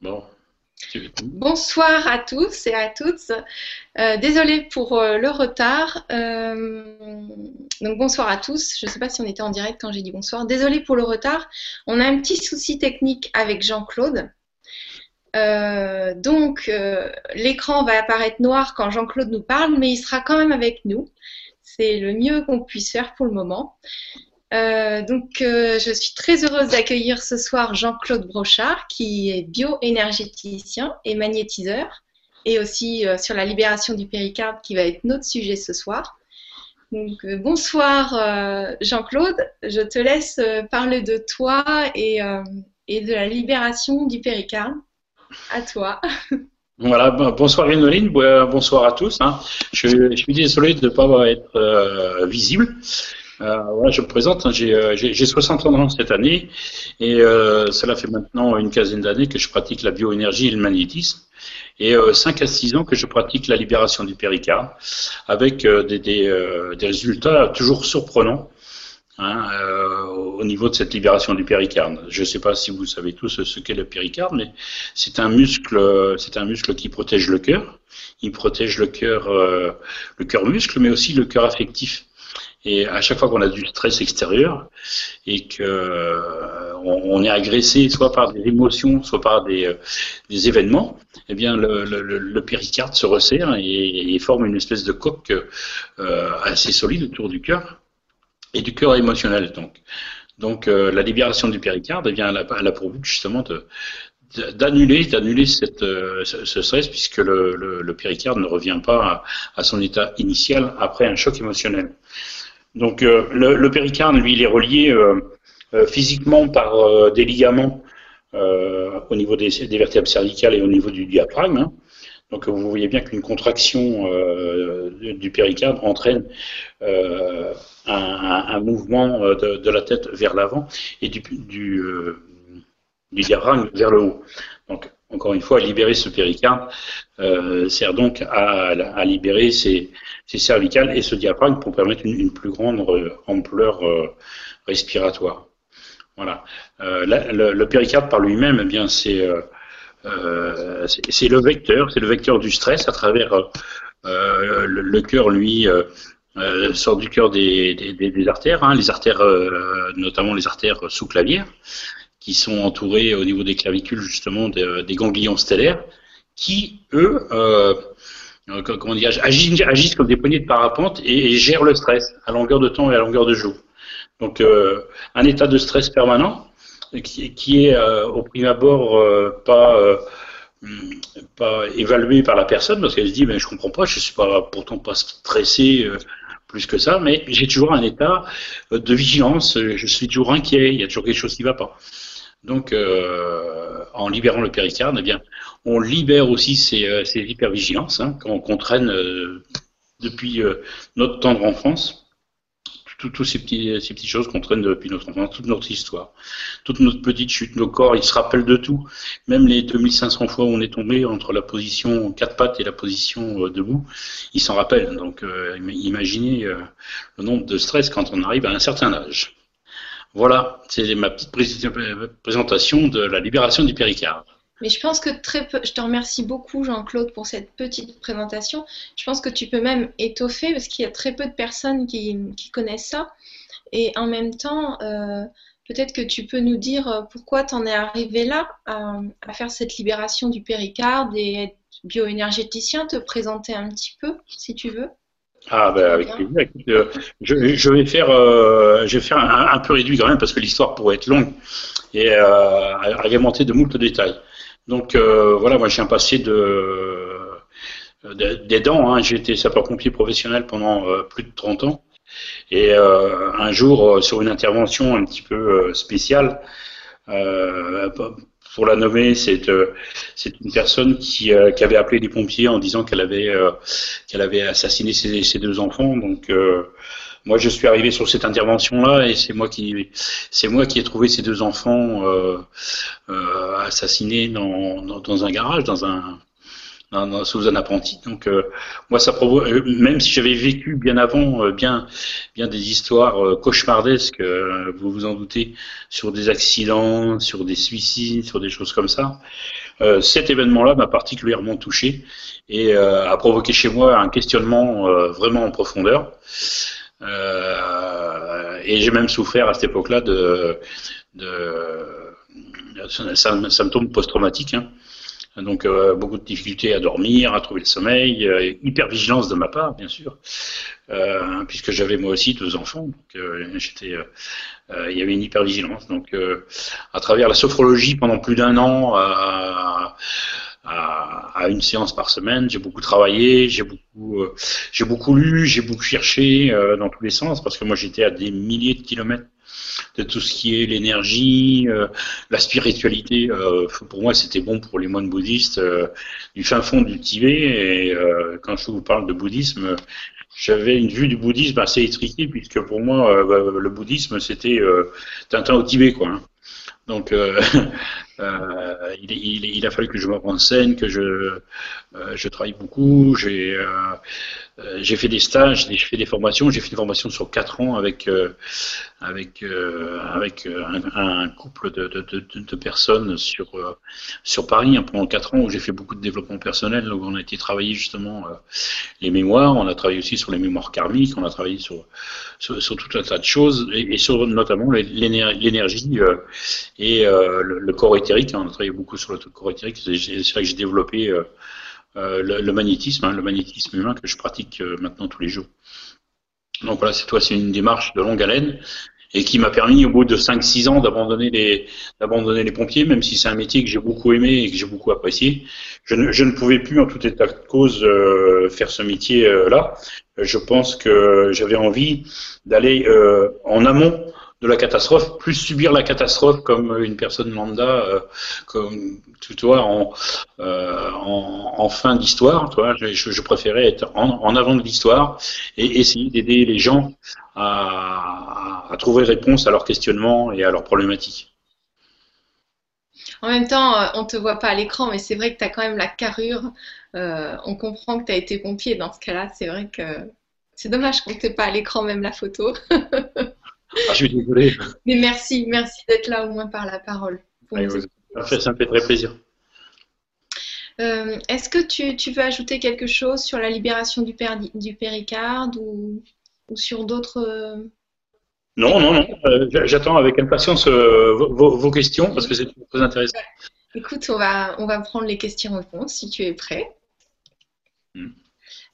Bon. Bonsoir à tous et à toutes. Euh, désolée pour euh, le retard. Euh, donc bonsoir à tous. Je ne sais pas si on était en direct quand j'ai dit bonsoir. Désolée pour le retard. On a un petit souci technique avec Jean-Claude. donc l'écran va apparaître noir quand Jean-Claude nous parle, mais il sera quand même avec nous. C'est le mieux qu'on puisse faire pour le moment. Euh, donc, euh, je suis très heureuse d'accueillir ce soir Jean-Claude Brochard, qui est bioénergéticien et magnétiseur, et aussi euh, sur la libération du péricarde, qui va être notre sujet ce soir. Donc, bonsoir Jean-Claude, je te laisse parler de toi et, de la libération du péricarde. À toi. Voilà, bonsoir Inoline, bonsoir à tous. Hein. Je, je, suis désolé de ne pas être visible. Euh, je me présente, hein, euh, j'ai 60 ans cette année et euh, cela fait maintenant une quinzaine d'années que je pratique la bioénergie et le magnétisme et 5 à 6 ans que je pratique la libération du péricarde avec des, des, résultats toujours surprenants. Hein, au niveau de cette libération du péricarde. Je ne sais pas si vous savez tous ce qu'est le péricarde, mais c'est un muscle, c'est un muscle qui protège le cœur. Il protège le cœur, le cœur muscle, mais aussi le cœur affectif. Et à chaque fois qu'on a du stress extérieur et que euh, on, est agressé soit par des émotions, soit par des, euh, événements, eh bien le, le, le, péricarde se resserre et, forme une espèce de coque euh, assez solide autour du cœur et du cœur émotionnel. Donc, donc euh, la libération du péricarde, eh bien, elle a, pour but justement d'annuler d'annuler cette ce stress puisque le, le, le, péricarde ne revient pas à, son état initial après un choc émotionnel. Donc euh, le, le, péricarde, lui, il est relié euh, euh, physiquement par des ligaments au niveau des, vertèbres cervicales et au niveau du diaphragme. Hein. Donc vous voyez bien qu'une contraction du péricarde entraîne un, mouvement de, la tête vers l'avant et du, diaphragme vers le haut. Donc encore une fois, libérer ce péricarde sert donc à libérer ces, ces, cervicales et ce diaphragme pour permettre une, plus grande euh, ampleur euh, respiratoire. Voilà. Euh, le, péricarde par lui-même, eh bien, c'est le vecteur, c'est le vecteur du stress à travers le, cœur, lui. sort du cœur des, artères, hein, les artères, notamment les artères sous-clavières, qui sont entourés au niveau des clavicules justement des ganglions stellaires, qui eux, euh agissent, comme des poignées de parapente et, et, gèrent le stress à longueur de temps et à longueur de jour. Donc euh, un état de stress permanent qui, est euh, au prime abord euh, pas évalué par la personne parce qu'elle se dit mais je comprends pas, je suis pourtant pas stressé plus que ça, mais j'ai toujours un état de vigilance, je suis toujours inquiet, il y a toujours quelque chose qui ne va pas. Donc, en libérant le péricarde, eh bien, on libère aussi ces, euh, ces hypervigilances hein, qu'on traîne euh, depuis euh, notre tendre enfance. Toutes ces petites choses qu'on traîne depuis notre enfance, toute notre histoire, toute notre petite chute, nos corps, ils se rappellent de tout. Même les 2500 fois où on est tombé entre la position quatre pattes et la position debout, ils s'en rappellent. Donc, imaginez le nombre de stress quand on arrive à un certain âge. Voilà, c'est ma petite présentation de la libération du péricarde. Mais je pense que très peu, je te remercie beaucoup Jean-Claude pour cette petite présentation. Je pense que tu peux même étoffer parce qu'il y a très peu de personnes qui, qui connaissent ça. Et en même temps, euh, peut-être que tu peux nous dire euh, pourquoi tu en es arrivé là à, à, faire cette libération du péricarde et être bioénergéticien, te présenter un petit peu si tu veux. Ah ben avec plaisir. Euh, je, je, vais faire, euh, je vais faire un, un, peu réduit quand même parce que l'histoire pourrait être longue et euh, agrémentée de moult détails. Donc euh, voilà, moi j'ai un passé de, de des dents. Hein. J'ai été sapeur-pompier professionnel pendant euh, plus de 30 ans et euh, un jour sur une intervention un petit peu spéciale pour la nommer, c'est une personne qui, avait appelé les pompiers en disant qu'elle avait qu'elle avait assassiné ses, ses, deux enfants. Donc moi, je suis arrivé sur cette intervention-là et c'est moi qui c'est moi qui ai trouvé ces deux enfants assassinés dans, dans, dans, un garage, dans un sous un apprenti. Donc moi, ça provoque, même si j'avais vécu bien avant, bien, bien des histoires cauchemardesques, vous vous en doutez, sur des accidents, sur des suicides, sur des choses comme ça. cet événement-là m'a particulièrement touché et a provoqué chez moi un questionnement vraiment en profondeur. Et j'ai même souffert à cette époque-là de, de symptômes post-traumatiques. Hein. Donc euh, beaucoup de difficultés à dormir, à trouver le sommeil, euh, hyper vigilance de ma part, bien sûr, euh, puisque j'avais moi aussi deux enfants. Donc il y avait une hyper vigilance. Donc à travers la sophrologie pendant plus d'un an. À, une séance par semaine. J'ai beaucoup travaillé, j'ai beaucoup, j'ai beaucoup lu, j'ai beaucoup cherché dans tous les sens parce que moi j'étais à des milliers de kilomètres de tout ce qui est l'énergie, euh, la spiritualité. Euh, pour moi, c'était bon pour les moines bouddhistes euh, du fin fond du Tibet. Et quand je vous parle de bouddhisme, j'avais une vue du bouddhisme assez étriquée, puisque pour moi, le bouddhisme, c'était Tintin au Tibet, quoi. Hein. Donc, il, a fallu que je me renseigne, que je, je travaille beaucoup. J'ai j'ai fait des stages, j'ai fait des formations. J'ai fait des formations sur quatre ans avec avec euh, euh, un, couple de, personnes sur euh, sur Paris hein, pendant quatre ans où j'ai fait beaucoup de développement personnel où on a été travailler justement les mémoires on a travaillé aussi sur les mémoires karmiques on a travaillé sur sur, sur tout un tas de choses et, sur notamment l'énergie et le, corps éthérique hein, on a travaillé beaucoup sur le corps éthérique c'est là que j'ai développé le, le, magnétisme hein, le magnétisme humain que je pratique maintenant tous les jours donc voilà, c'est toi, c'est une démarche de longue haleine et qui m'a permis au bout de 5-6 ans d'abandonner les pompiers, même si c'est un métier que j'ai beaucoup aimé et que j'ai beaucoup apprécié. Je ne, pouvais plus en tout état de cause euh, faire ce métier euh, là. Je pense que j'avais envie d'aller euh, en amont de la catastrophe, plus subir la catastrophe comme une personne lambda, euh, comme tu vois, en, euh, fin d'histoire. Toi, je, préférais être en, avant de l'histoire et essayer d'aider les gens à, trouver réponse à leurs questionnements et à leurs problématiques. En même temps, euh, on ne te voit pas à l'écran, mais c'est vrai que tu as quand même la carrure. On comprend que tu as été pompier dans ce cas-là. C'est vrai que c'est dommage qu'on ne t'ait pas à l'écran même la photo. Ah, je suis désolé. Mais merci, merci d'être là au moins par la parole. ça, me fait très plaisir. Euh, est-ce que tu, veux ajouter quelque chose sur la libération du, du péricarde ou, sur d'autres... Euh, non, non, non. Euh, j'attends avec impatience vos, questions parce que c'est très intéressant. Écoute, on va, on va prendre les questions-réponses si tu es prêt. Hmm.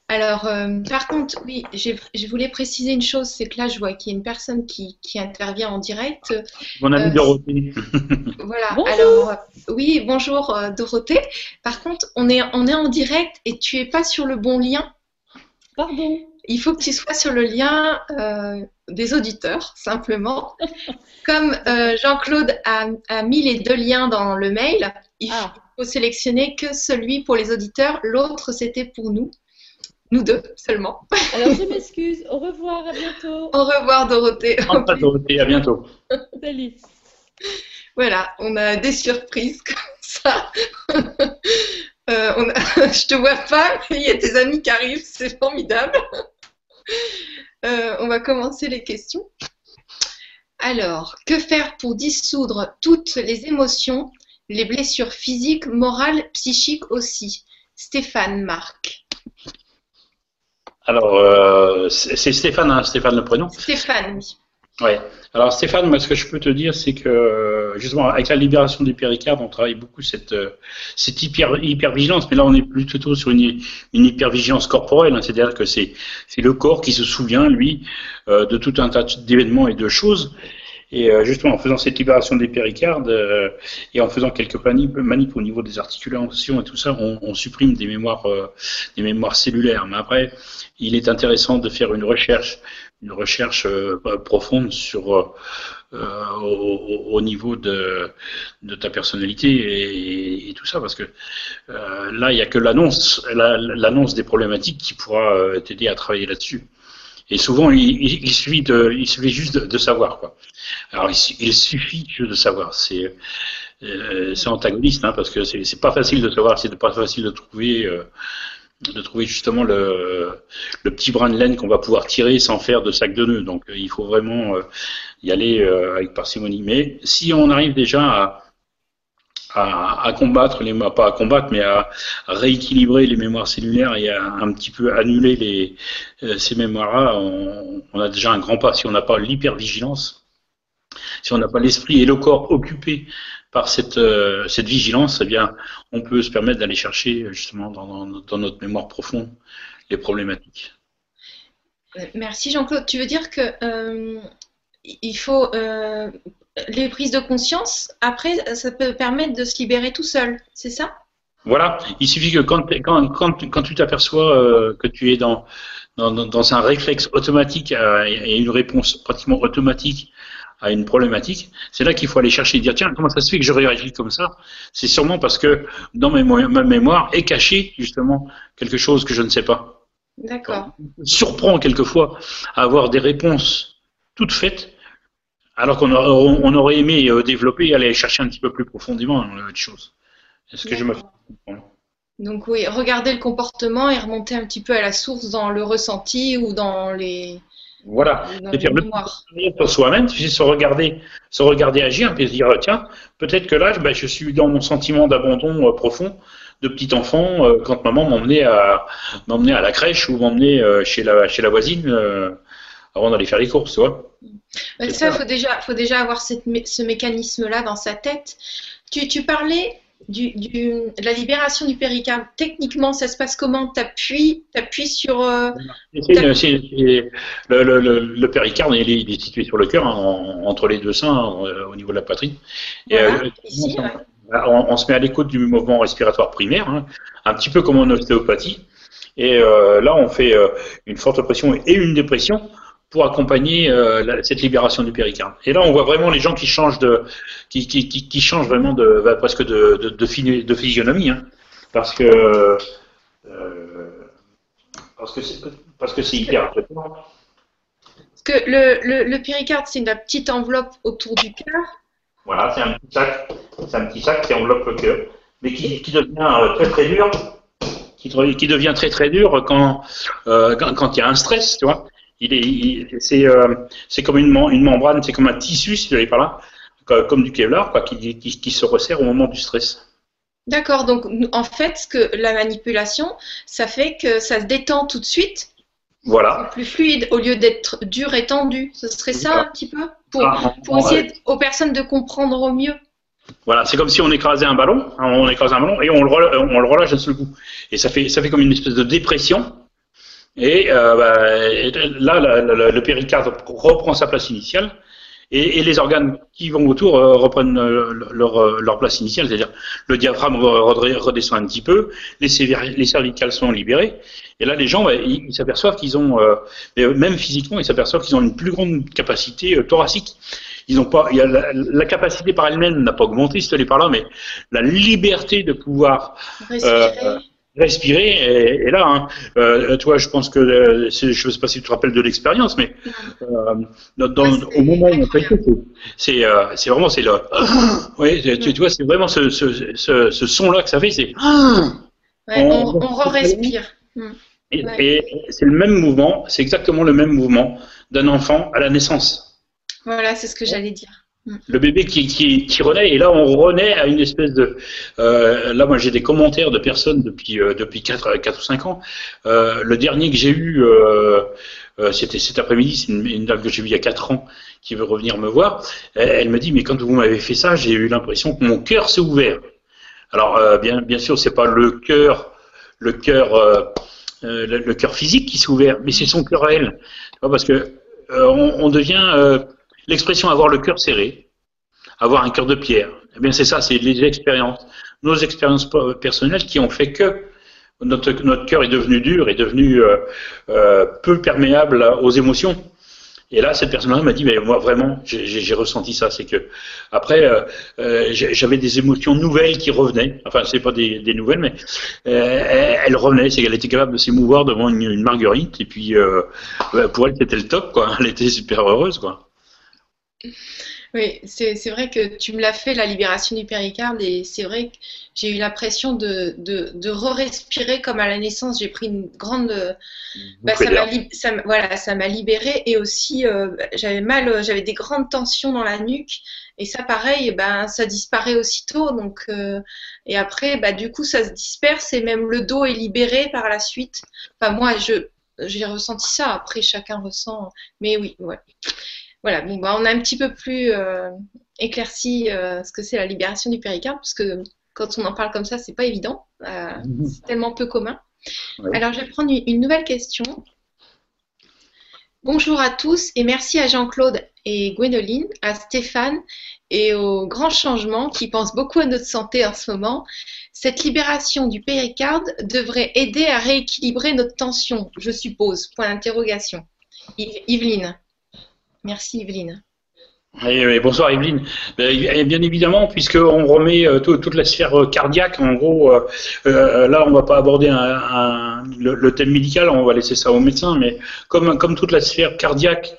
Alors, euh, par contre, oui, je voulais préciser une chose, c'est que là, je vois qu'il y a une personne qui, intervient en direct. Mon amie euh, Dorothée. voilà, alors, oui, bonjour euh, Dorothée. Par contre, on est, on est en direct et tu es pas sur le bon lien. Pardon. Il faut que tu sois sur le lien des auditeurs, simplement. Comme Jean-Claude a, mis les deux liens dans le mail, il ah. faut sélectionner que celui pour les auditeurs, l'autre c'était pour nous. Nous deux seulement. Alors je m'excuse. Au revoir, à bientôt. Au revoir Dorothée. Au revoir Dorothée, à bientôt. Salut. Voilà, on a des surprises comme ça. Euh, on a... je te vois pas, il y a tes amis qui arrivent, c'est formidable. Euh, on va commencer les questions. Alors, que faire pour dissoudre toutes les émotions, les blessures physiques, morales, psychiques aussi? Stéphane Marc. Alors, euh, c'est Stéphane, hein, Stéphane le prénom Stéphane, oui. Ouais. Alors Stéphane, moi ce que je peux te dire, c'est que justement avec la libération du péricarde, on travaille beaucoup cette euh, cette hyper hypervigilance, mais là on est plutôt sur une, une hypervigilance corporelle, hein. c'est-à-dire que c'est c'est le corps qui se souvient lui euh, de tout un tas d'événements et de choses. Et euh, justement, en faisant cette libération des péricardes euh, et en faisant quelques manips, au niveau des articulations et tout ça, on, on supprime des mémoires, des mémoires cellulaires. Mais après, il est intéressant de faire une recherche, une recherche euh, profonde sur euh, euh, au, niveau de, de ta personnalité et, et, tout ça, parce que là, il n'y a que l'annonce, l'annonce des problématiques qui pourra t'aider à travailler là-dessus. Et souvent, il, suffit de, il suffit juste de, savoir quoi. Alors, il, suffit juste de savoir. C'est euh, antagoniste, hein, parce que c'est c'est pas facile de savoir, c'est pas facile de trouver, euh, de trouver justement le, le petit brin de laine qu'on va pouvoir tirer sans faire de sac de nœuds. Donc euh, il faut vraiment euh, y aller euh, avec parcimonie. Mais si on arrive déjà à, à, combattre les, pas à combattre, mais à, rééquilibrer les mémoires cellulaires et à un petit peu annuler euh, ces mémoires-là, on, a déjà un grand pas. Si on n'a pas l'hypervigilance, si on n'a pas l'esprit et le corps occupés par cette, euh, cette vigilance, eh bien, on peut se permettre d'aller chercher justement dans, dans- notre mémoire profonde les problématiques. Euh, Merci Jean-Claude. Tu veux dire que il faut les prises de conscience, après, ça peut permettre de se libérer tout seul, c'est ça? Voilà, il suffit que quand, quand, quand, quand tu t'aperçois euh, que tu es dans, dans, dans- un réflexe automatique euh, et une réponse pratiquement automatique à une problématique, c'est là qu'il faut aller chercher et dire tiens, comment ça se fait que je réagis comme ça? C'est sûrement parce que dans mes ma mémoire est caché justement quelque chose que je ne sais pas. D'accord. surprend quelquefois à avoir des réponses toutes faites, alors qu'on on aurait aimé euh, développer et aller chercher un petit peu plus profondément euh, les choses. Est-ce que je me Donc oui, regarder le comportement et remonter un petit peu à la source dans le ressenti ou dans les, Voilà. dans Et les le pour soi-même, sais, se regarder, se regarder agir, puis se dire tiens, peut-être que là, ben, je suis dans mon sentiment d'abandon euh, profond de petit enfant euh, quand maman m'emmenait à m'emmenait à la crèche ou m'emmenait euh, chez la chez la voisine euh, avant d'aller faire les courses, tu vois. Ça, ça. faut déjà, faut déjà avoir cette mé- ce mécanisme-là dans sa tête. Tu, tu parlais du, du- de la libération du péricarde. Techniquement, ça se passe comment? T'appuies, t'appuies sur. euh, le, le, le, le péricarde, il est, il est situé sur le cœur, hein, en- entre les deux seins, hein, euh, au niveau de la poitrine. Et, euh, ici, on, ouais. on- on se met à l'écoute du mouvement respiratoire primaire, hein, un petit peu comme en ostéopathie. Et euh, là, on fait une forte pression et une dépression pour accompagner euh, la- cette libération du péricarde. Et là, on voit vraiment les gens qui changent de, qui, qui, qui, qui changent vraiment de, bah, presque de, de, de, phys- de physionomie, hein, parce que euh, parce que c'est parce que c'est hyper impressionnant. Parce que le, le, le péricarde, c'est la petite enveloppe autour du cœur. Voilà, c'est un petit sac, c'est un petit sac qui enveloppe le cœur, mais qui, qui devient euh, très très dur, qui, qui devient très très dur quand euh, quand, quand il y a un stress, tu vois. Il est, il- c'est euh, c'est comme une, mem- une membrane, c'est comme un tissu, si tu allais par là, co- comme du Kevlar, quoi, qui, qui, qui se resserre au moment du stress. D'accord, donc en fait, ce que la manipulation, ça fait que ça se détend tout de suite, Voilà. plus fluide au lieu d'être dur et tendu. Ce serait ça un petit peu? Pour, Ah, pour essayer aux personnes de comprendre au mieux. Voilà, c'est comme si on écrasait un ballon, hein, on écrase un ballon et on le, rela- on le relâche d'un seul coup. Et ça fait, ça fait comme une espèce de dépression. Et, euh, bah, là, la- la- le péricarde reprend sa place initiale et, les organes qui vont autour euh, reprennent euh, leur, euh, leur place initiale, c'est-à-dire le diaphragme redescend un petit peu, les, les cervicales sont libérées. Et là, les gens, bah, ils s'aperçoivent qu'ils ont, même physiquement, ils s'aperçoivent qu'ils ont une plus grande capacité thoracique. Ils ont pas, la, capacité par elle-même n'a pas augmenté, si tu par là, mais la liberté de pouvoir Respirer. Respirer est, est là. Hein. Euh, toi, je pense que euh, je ne sais pas si tu te rappelles de l'expérience, mais euh, dans, dans- au moment où on fait c'est c'est euh, c'est vraiment c'est le oui tu, tu vois c'est vraiment ce, ce, ce, ce son là que ça fait c'est Ouais, on, on- on re-respire. et, Ouais. et c'est le même mouvement c'est exactement le même mouvement d'un enfant à la naissance Voilà, c'est ce que j'allais dire. Le bébé qui, qui, qui renaît, et là on renaît à une espèce de... Euh, là moi j'ai des commentaires de personnes depuis, euh, depuis 4, 4 ou 5 ans. Euh, le dernier que j'ai eu, euh, euh, c'était cet après-midi, c'est une, une dame que j'ai vue il y a 4 ans qui veut revenir me voir. Elle, me dit, mais quand vous m'avez fait ça, j'ai eu l'impression que mon cœur s'est ouvert. Alors euh, bien, bien sûr, c'est pas le cœur, le cœur, euh, euh, le, le cœur physique qui s'est ouvert, mais c'est son cœur à elle. Parce que euh, on, on devient... L'expression avoir le cœur serré, avoir un cœur de pierre, eh bien c'est ça, c'est les expériences, nos expériences personnelles qui ont fait que notre, cœur est devenu dur, est devenu euh, euh, peu perméable aux émotions. Et là, cette personne-là m'a dit, moi vraiment, j'ai ressenti ça, c'est que après, euh, j'avais des émotions nouvelles qui revenaient. Enfin, c'est pas des, nouvelles, mais euh, elles revenaient. C'est qu'elle était capable de s'émouvoir devant une, une marguerite, et puis pour elle, c'était le top, quoi. Elle était super heureuse, quoi. Oui, c'est vrai que tu me l'as fait, la libération du péricarde, et c'est vrai que j'ai eu l'impression de, de, de re-respirer comme à la naissance. J'ai pris une grande. bah, ça m'a ça m'a- voilà, ça m'a libérée, et aussi euh, j'avais mal, euh, j'avais des grandes tensions dans la nuque, et ça, pareil, ben, ça disparaît aussitôt. Donc, euh, et après, bah, du coup, ça se disperse, et même le dos est libéré par la suite. Enfin, moi, je, j'ai ressenti ça. Après, chacun ressent. Mais oui, ouais. Voilà, bon, bah, on a un petit peu plus euh, éclairci euh, ce que c'est la libération du péricarde, parce que quand on en parle comme ça, c'est pas évident, euh, c'est tellement peu commun. Ouais. Alors, je vais prendre une, nouvelle question. Bonjour à tous et merci à Jean-Claude et Gwendoline, à Stéphane et au grand changement qui pense beaucoup à notre santé en ce moment. Cette libération du péricarde devrait aider à rééquilibrer notre tension, je suppose. Point d'interrogation. Yveline. Merci oui, bonsoir Evelyne. Ben, bien évidemment, puisqu'on remet euh, tout- toute la sphère euh, cardiaque, en gros, euh, là on va pas aborder le, thème médical, on va laisser ça aux médecins, mais comme, toute la sphère cardiaque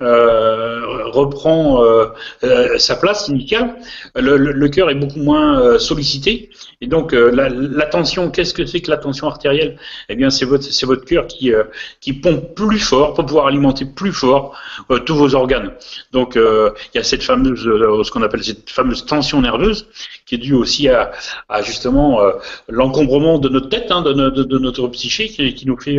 reprend euh, euh, sa place initiale, le, le- le cœur est beaucoup moins euh, sollicité. Et donc euh, la, la tension, qu'est-ce que c'est que la tension artérielle? Eh bien c'est votre, c'est votre cœur qui, euh, qui pompe plus fort pour pouvoir alimenter plus fort euh, tous vos organes. Donc euh, il y a cette fameuse, euh, ce qu'on appelle cette fameuse tension nerveuse, qui est due aussi à, à justement euh, l'encombrement de notre tête, hein, de- de notre psyché, qui, qui nous fait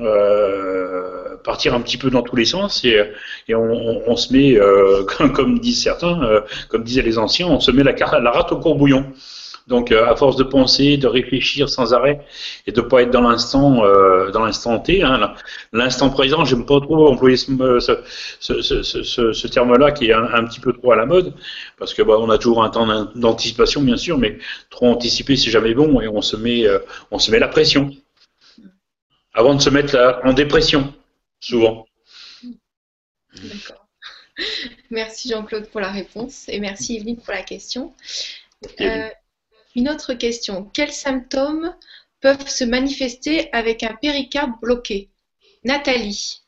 euh, partir un petit peu dans tous les sens et, et on, on- on se met, euh, comme, disent certains, euh, comme disaient les anciens, on se met la, la rate au courbouillon. Donc, euh, à force de penser, de réfléchir sans arrêt et de pas être dans l'instant, euh, dans l'instant T, hein, l'instant présent, j'aime pas trop employer ce, ce, ce, ce, terme-là qui est un, petit peu trop à la mode, parce que bah, on a toujours un temps d'an- d'anticipation, bien sûr, mais trop anticiper, c'est jamais bon et on se met, on se met la pression avant de se mettre en dépression, souvent. D'accord. Merci Jean-Claude pour la réponse et merci Yveline pour la question. Euh, une autre question. Quels symptômes peuvent se manifester avec un péricarde bloqué? Nathalie.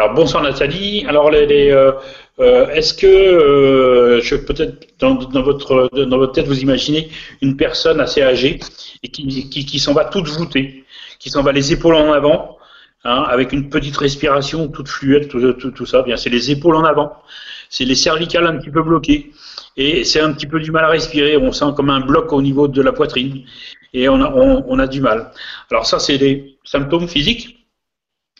Alors bonsoir Nathalie. Alors les, les, euh, euh, est-ce que euh, je peut-être dans, dans votre dans votre tête vous imaginez une personne assez âgée et qui qui, qui s'en va toute voûtée, qui s'en va les épaules en avant, hein, avec une petite respiration toute fluide, tout, tout, tout ça. Bien, c'est les épaules en avant, c'est les cervicales un petit peu bloquées et c'est un petit peu du mal à respirer. On sent comme un bloc au niveau de la poitrine et on a on, on a du mal. Alors ça c'est des symptômes physiques.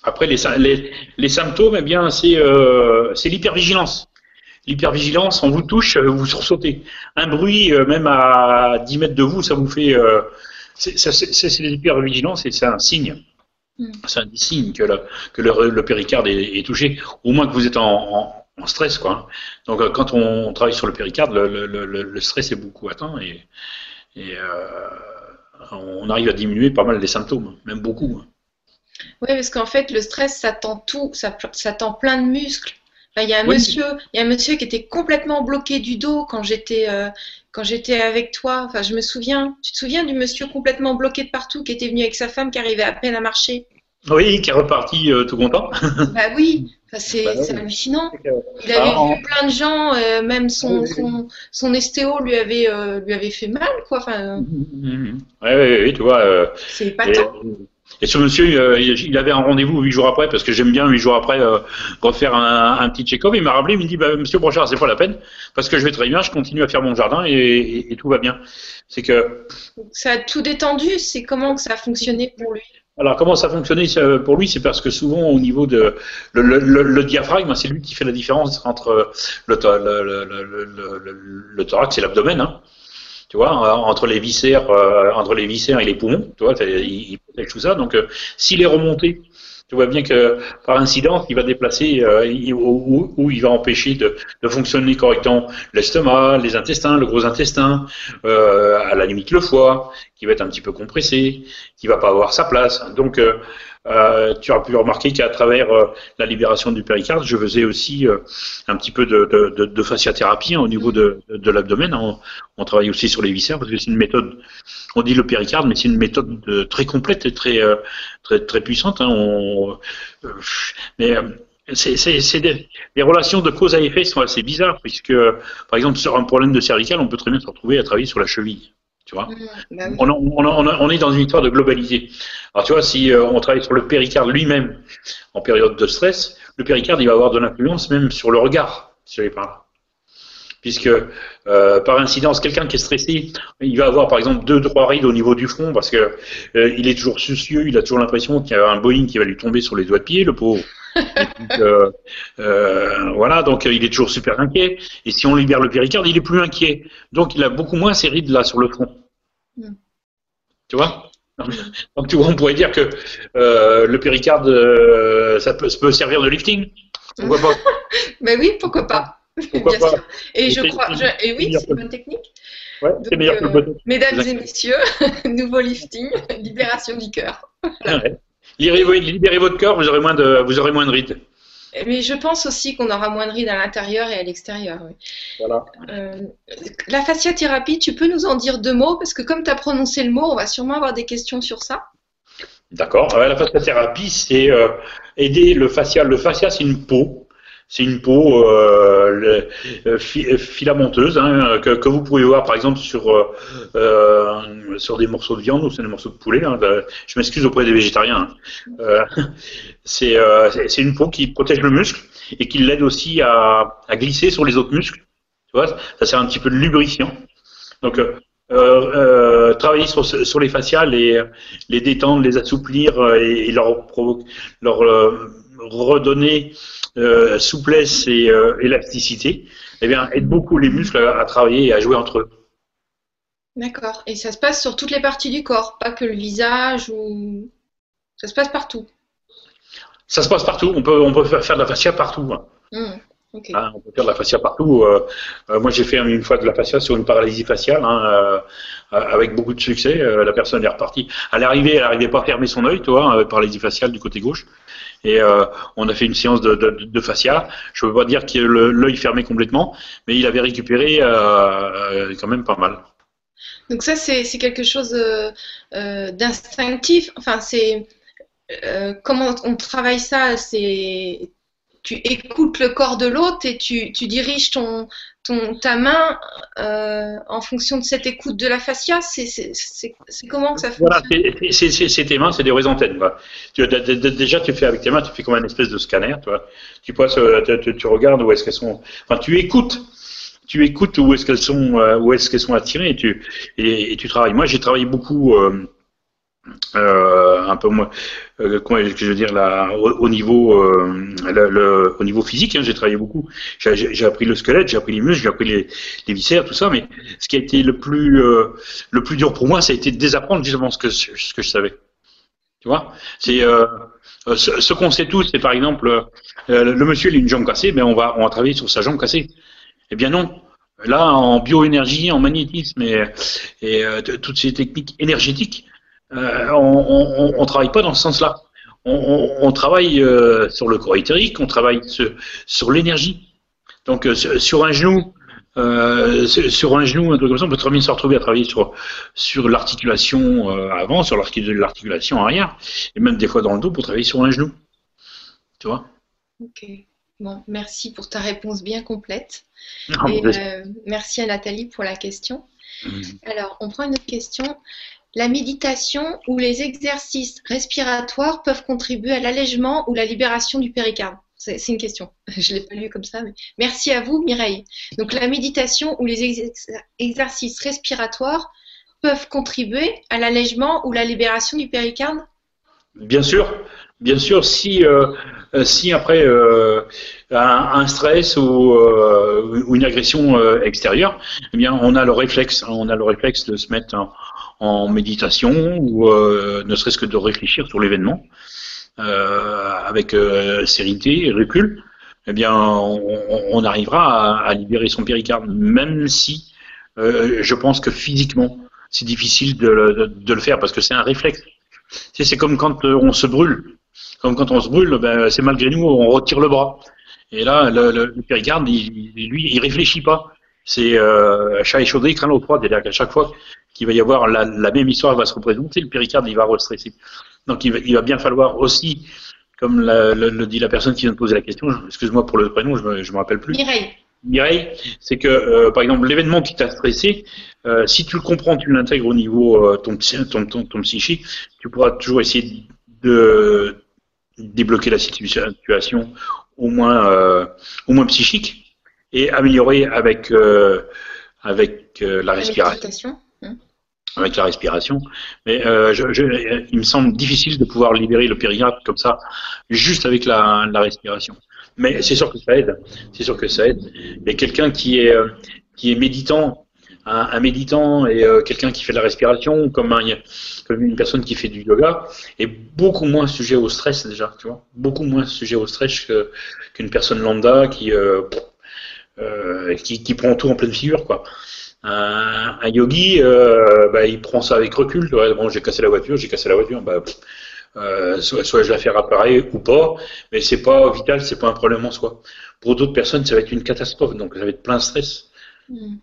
Après, les, sy- les, les symptômes, eh bien, c'est euh, c'est l'hypervigilance. L'hypervigilance, on vous touche, euh, vous sursautez. Un bruit, euh, même à 10 mètres de vous, ça vous fait. Euh, c'est l'hypervigilance et c'est un signe. Mm. C'est un signe que le, que le, le péricarde est, est touché, au moins que vous êtes en, en, en stress, quoi. Donc, euh, quand on travaille sur le péricarde, le, le, le, le stress est beaucoup atteint et, et euh, on arrive à diminuer pas mal les symptômes, même beaucoup. Oui, parce qu'en fait, le stress, ça tend tout, ça, ça tend plein de muscles. Enfin, il y a un Oui. monsieur, il y a un monsieur qui était complètement bloqué du dos quand j'étais euh, quand j'étais avec toi. Enfin, je me souviens. Tu te souviens du monsieur complètement bloqué de partout qui était venu avec sa femme qui arrivait à peine à marcher? Oui, qui est reparti euh, tout content. Bah oui, Enfin, c'est Bah oui. c'est hallucinant. Il avait Ah, vu plein de gens, euh, même son, Oui, oui, oui. son, son estéo lui avait, euh, lui avait fait mal, quoi. Enfin. Ouais, ouais, ouais, tu vois. c'est épatant. Et ce monsieur, euh, il avait un rendez-vous huit jours après, parce que j'aime bien huit jours après euh, refaire un, un petit check-up. Il m'a rappelé, il me dit, bah, Monsieur Brochard, c'est pas la peine, parce que je vais très bien, je continue à faire mon jardin et, et- et tout va bien. C'est que, Ça a tout détendu. C'est comment que ça a fonctionné pour lui? alors comment ça fonctionnait ça, pour lui, c'est parce que souvent au niveau de le, le- le- le diaphragme, c'est lui qui fait la différence entre le thorax et l'abdomen. Hein. Tu vois, euh, entre les viscères, euh, entre les viscères et les poumons, tu vois, il, il protège tout ça. Donc, euh, s'il est remonté, tu vois bien que par incidence, il va déplacer euh, ou, ou il va empêcher de, de fonctionner correctement l'estomac, les intestins, le gros intestin, euh, à la limite le foie, qui va être un petit peu compressé, qui va pas avoir sa place. Donc, euh, tu as pu remarquer qu'à travers euh, la libération du péricarde, je faisais aussi euh, un petit peu de, de, fasciathérapie hein, au niveau de, l'abdomen. On, on travaille aussi sur les viscères parce que c'est une méthode, on dit le péricarde, mais c'est une méthode de- très complète et très, très, très puissante. hein. Mais c'est des, des, relations de cause à effet sont assez bizarres, puisque, par exemple, sur un problème de cervical, on peut très bien se retrouver à travailler sur la cheville. Tu vois. Mmh, bah on, on, on, est dans une histoire de globalité. Alors, tu vois, si euh, on travaille sur le péricarde lui-même en période de stress, le péricarde, il va avoir de l'influence même sur le regard, si je pas puisque euh, par incidence, quelqu'un qui est stressé, il va avoir par exemple deux, trois rides au niveau du front parce que euh, il est toujours soucieux, il a toujours l'impression qu'il y a un Boeing qui va lui tomber sur les doigts de pied, le pauvre. Euh, voilà, donc il est toujours super inquiet. Et si on libère le péricarde, il est plus inquiet. Donc il a beaucoup moins ces rides là sur le front. Mm. Tu vois? Donc tu vois, on pourrait dire que le péricarde, ça peut, ça peut servir de lifting. Pourquoi pas Ben oui, pourquoi pas Bien sûr. Et je crois, et oui, c'est une bonne technique. Ouais, c'est meilleur que le euh, Mesdames et messieurs, nouveau lifting, libération du cœur. Ah libérez, votre cœur, vous aurez moins de, vous aurez moins de rides. Mais je pense aussi qu'on aura moins de rides à l'intérieur et à l'extérieur. Voilà. Euh, la fasciathérapie, tu peux nous en dire deux mots? Parce que comme tu as prononcé le mot, on va sûrement avoir des questions sur ça. D'accord. La fasciathérapie, c'est euh, aider le fascia. Le fascia, c'est une peau c'est une peau euh, euh, filamenteuse hein, que, vous pouvez voir par exemple sur euh, euh sur des morceaux de viande ou sur des morceaux de poulet. Hein. Je m'excuse auprès des végétariens. Hein. Euh, c'est une peau qui protège le muscle et qui l'aide aussi à, à, glisser sur les autres muscles. Tu vois, ça sert un petit peu de lubrifiant. Donc euh, travailler sur, sur, les faciales, les, les détendre, les assouplir et, et leur, leur redonner euh, souplesse et euh, élasticité, eh bien, aide beaucoup les muscles à, travailler et à jouer entre eux. D'accord. Et ça se passe sur toutes les parties du corps, pas que le visage ou. Ça se passe partout. Ça se passe partout. On peut, on peut faire de la fascia partout. Hein. Mmh, hein, on peut faire de la fascia partout. Euh, moi, j'ai fait une fois de la fascia sur une paralysie faciale, hein, avec beaucoup de succès. la personne est repartie. À l'arrivée, elle n'arrivait pas à fermer son œil, toi, paralysie faciale du côté gauche. Et euh, on a fait une séance de, de, fascia. Je ne veux pas dire que l'œil fermé complètement, mais il avait récupéré euh, euh, quand même pas mal. Donc ça, c'est quelque chose d'instinctif. Enfin, c'est comment on travaille ça? C'est tu écoutes le corps de l'autre et tu, diriges ton, ta main euh, en fonction de cette écoute de la fascia C'est comment que ça fonctionne Voilà, c'est tes mains, c'est des horizontales. Tu, déjà, tu fais avec tes mains, tu fais comme un espèce de scanner. Tu, vois. tu, passes, euh, tu, tu regardes où est-ce qu'elles sont. Enfin, tu écoutes. Tu écoutes où est-ce qu'elles sont, euh, où est-ce qu'elles sont attirées et tu, et, tu travailles. Moi, j'ai travaillé beaucoup. Euh, un peu moins, euh, comment je veux dire là, au, niveau, euh, le, au niveau physique, hein, j'ai travaillé beaucoup. J'ai appris le squelette, j'ai appris les muscles, j'ai appris les, les, viscères, tout ça. Mais ce qui a été le plus, euh, le plus dur pour moi, ça a été de désapprendre justement ce que ce que je savais. Tu vois, c'est ce, qu'on sait tous, c'est par exemple le monsieur il a une jambe cassée, mais on va on va travailler sur sa jambe cassée. Eh bien non, Là, en bioénergie, en magnétisme et toutes ces techniques énergétiques, euh, on ne travaille pas dans ce sens-là. On, travaille euh, sur le corps éthérique, on travaille sur, l'énergie. Donc euh, sur un genou, sur un genou, un truc comme ça, on peut très bien se retrouver à travailler sur, sur l'articulation avant, sur l'articulation arrière, et même des fois dans le dos pour travailler sur un genou. Tu vois? Ok. Bon, merci pour ta réponse bien complète. Ah, et, merci à Nathalie pour la question. Mmh. Alors, on prend une autre question. La méditation ou les exercices respiratoires peuvent contribuer à l'allègement ou la libération du péricarde. C'est une question. Je ne l'ai pas lu comme ça. Mais... Merci à vous, Mireille. Donc, la méditation ou les exercices respiratoires peuvent contribuer à l'allègement ou la libération du péricarde Bien sûr. Bien sûr, si, euh, si après euh, un, stress ou, euh, une agression extérieure, eh bien, on a le réflexe, on a le réflexe de se mettre en, en méditation ou euh, ne serait-ce que de réfléchir sur l'événement euh, avec euh, sérénité et recul, eh bien, on, arrivera à, libérer son péricarde, même si je pense que physiquement, c'est difficile de, le faire parce que c'est un réflexe. C'est comme quand on se brûle. Comme quand on se brûle, ben, c'est malgré nous, on retire le bras. Et là, le, péricarde, il, lui, il réfléchit pas. C'est euh, chat échaudé, crâne au froid. C'est-à-dire qu'à chaque fois qu'il va y avoir la, même histoire va se représenter, le péricarde il va restresser. Donc il va, bien falloir aussi comme la- le, le dit la personne qui vient de poser la question, excuse-moi pour le prénom, je me, je me rappelle plus. Mireille. Mireille, c'est que, euh, par exemple, l'événement qui t'a stressé, euh, si tu le comprends, tu l'intègres au niveau euh, ton, ton, ton, ton psychique, tu pourras toujours essayer de débloquer la situ- situation, au moins, euh, au moins psychique, et améliorer avec, euh, avec euh, la respiration méditation. avec la respiration. Mais euh, je, je- il me semble difficile de pouvoir libérer le péricarde comme ça, juste avec la, la respiration. Mais c'est sûr que ça aide. C'est sûr que ça aide. Mais quelqu'un qui est qui est méditant, un, un méditant et quelqu'un qui fait de la respiration, comme, un, comme une personne qui fait du yoga, est beaucoup moins sujet au stress déjà. Tu vois, beaucoup moins sujet au stress qu'une personne lambda qui euh, euh, qui, qui prend tout en pleine figure, quoi. Un, un yogi, euh, bah, il prend ça avec recul. Bon, j'ai cassé la voiture, j'ai cassé la voiture. Bah, pff, euh, soit, soit je la fais réparer ou pas, mais c'est pas vital, c'est pas un problème en soi. Pour d'autres personnes, ça va être une catastrophe, donc ça va être plein de stress. Hmm.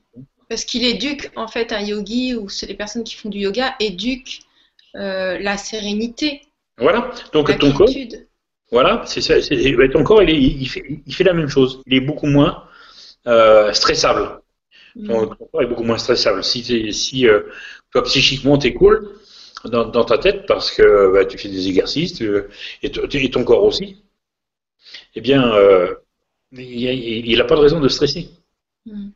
Parce qu'il éduque, en fait, un yogi ou c'est les personnes qui font du yoga éduquent la sérénité, Voilà. Donc ton corps, voilà, c'est ça. bah, ton corps, il, est- il, fait, il fait la même chose. Il est beaucoup moins euh, stressable. Hmm. Ton, ton corps est beaucoup moins stressable. Si, si euh, toi psychiquement t'es cool dans, dans ta tête parce que bah, tu fais des exercices tu- et, ton corps aussi, eh bien, euh, il n'a pas de raison de stresser. Hmm.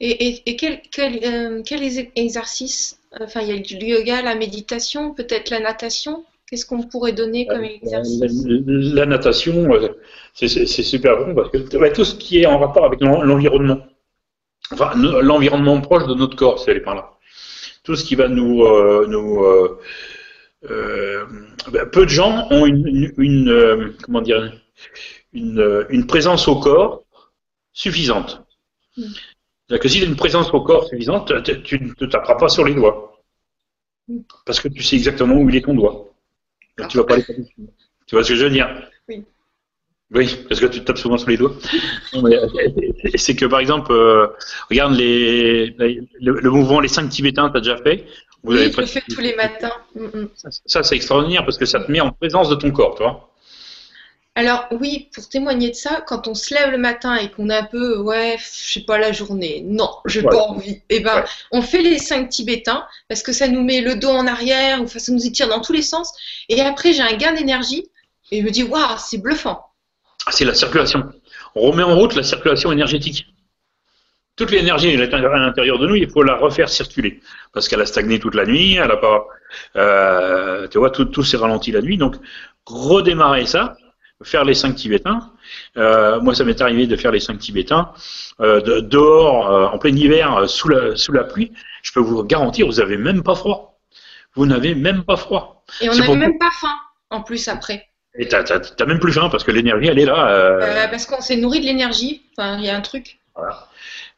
Et, et, et quel, quel, euh, quel exercice Enfin, il y a du yoga, la méditation, peut-être la natation? Qu'est-ce qu'on pourrait donner comme exercice La, la natation, euh, c'est super bon parce que bah, tout ce qui est en rapport avec l'en- l'environnement, enfin l'environnement proche de notre corps, c'est aller par là. Tout ce qui va nous, euh, nous euh, euh, bah, peu de gens ont une, une, une, euh, comment dire, une, euh, une présence au corps suffisante. Mm. C'est-à-dire que si tu as une présence au corps suffisante, tu- tu ne te taperas pas sur les doigts. Mm. Parce que tu sais exactement où il est ton doigt. Tu vas pas taper. Tu vois ce que je veux dire? Oui. Oui, parce que tu te tapes souvent sur les doigts. Euh, C'est que par exemple, euh, regarde les, les- le, le mouvement les 5 tibétains, tu as déjà fait? Vous Oui, avez je le fais tous les matins. Hmm, hmm. Ça, ça, c'est extraordinaire parce que ça te met en présence de ton corps, tu vois. Alors oui, pour témoigner de ça, quand on se lève le matin et qu'on a un peu, ouais, je sais pas la journée, non, j'ai Ouais. pas envie. Eh ben, Ouais. on fait les cinq tibétains parce que ça nous met le dos en arrière ou ça nous étire dans tous les sens. Et après, j'ai un gain d'énergie et je me dis, waouh, c'est bluffant. C'est la circulation. On remet en route la circulation énergétique. Toute l'énergie est à l'intérieur de nous, il faut la refaire circuler. Parce qu'elle a stagné toute la nuit, elle a pas. euh, tu vois, tout, tout s'est ralenti la nuit. Donc, redémarrer ça, faire les cinq tibétains. Euh, moi, ça m'est arrivé de faire les cinq tibétains euh, de- dehors, euh, en plein hiver, sous la, sous la pluie. Je peux vous garantir, vous n'avez même pas froid. Vous n'avez même pas froid. Et on n'a même pas faim en plus après. Et t'as, même plus faim parce que l'énergie, elle est là. parce qu'on s'est nourri de l'énergie. Enfin, il y a un truc.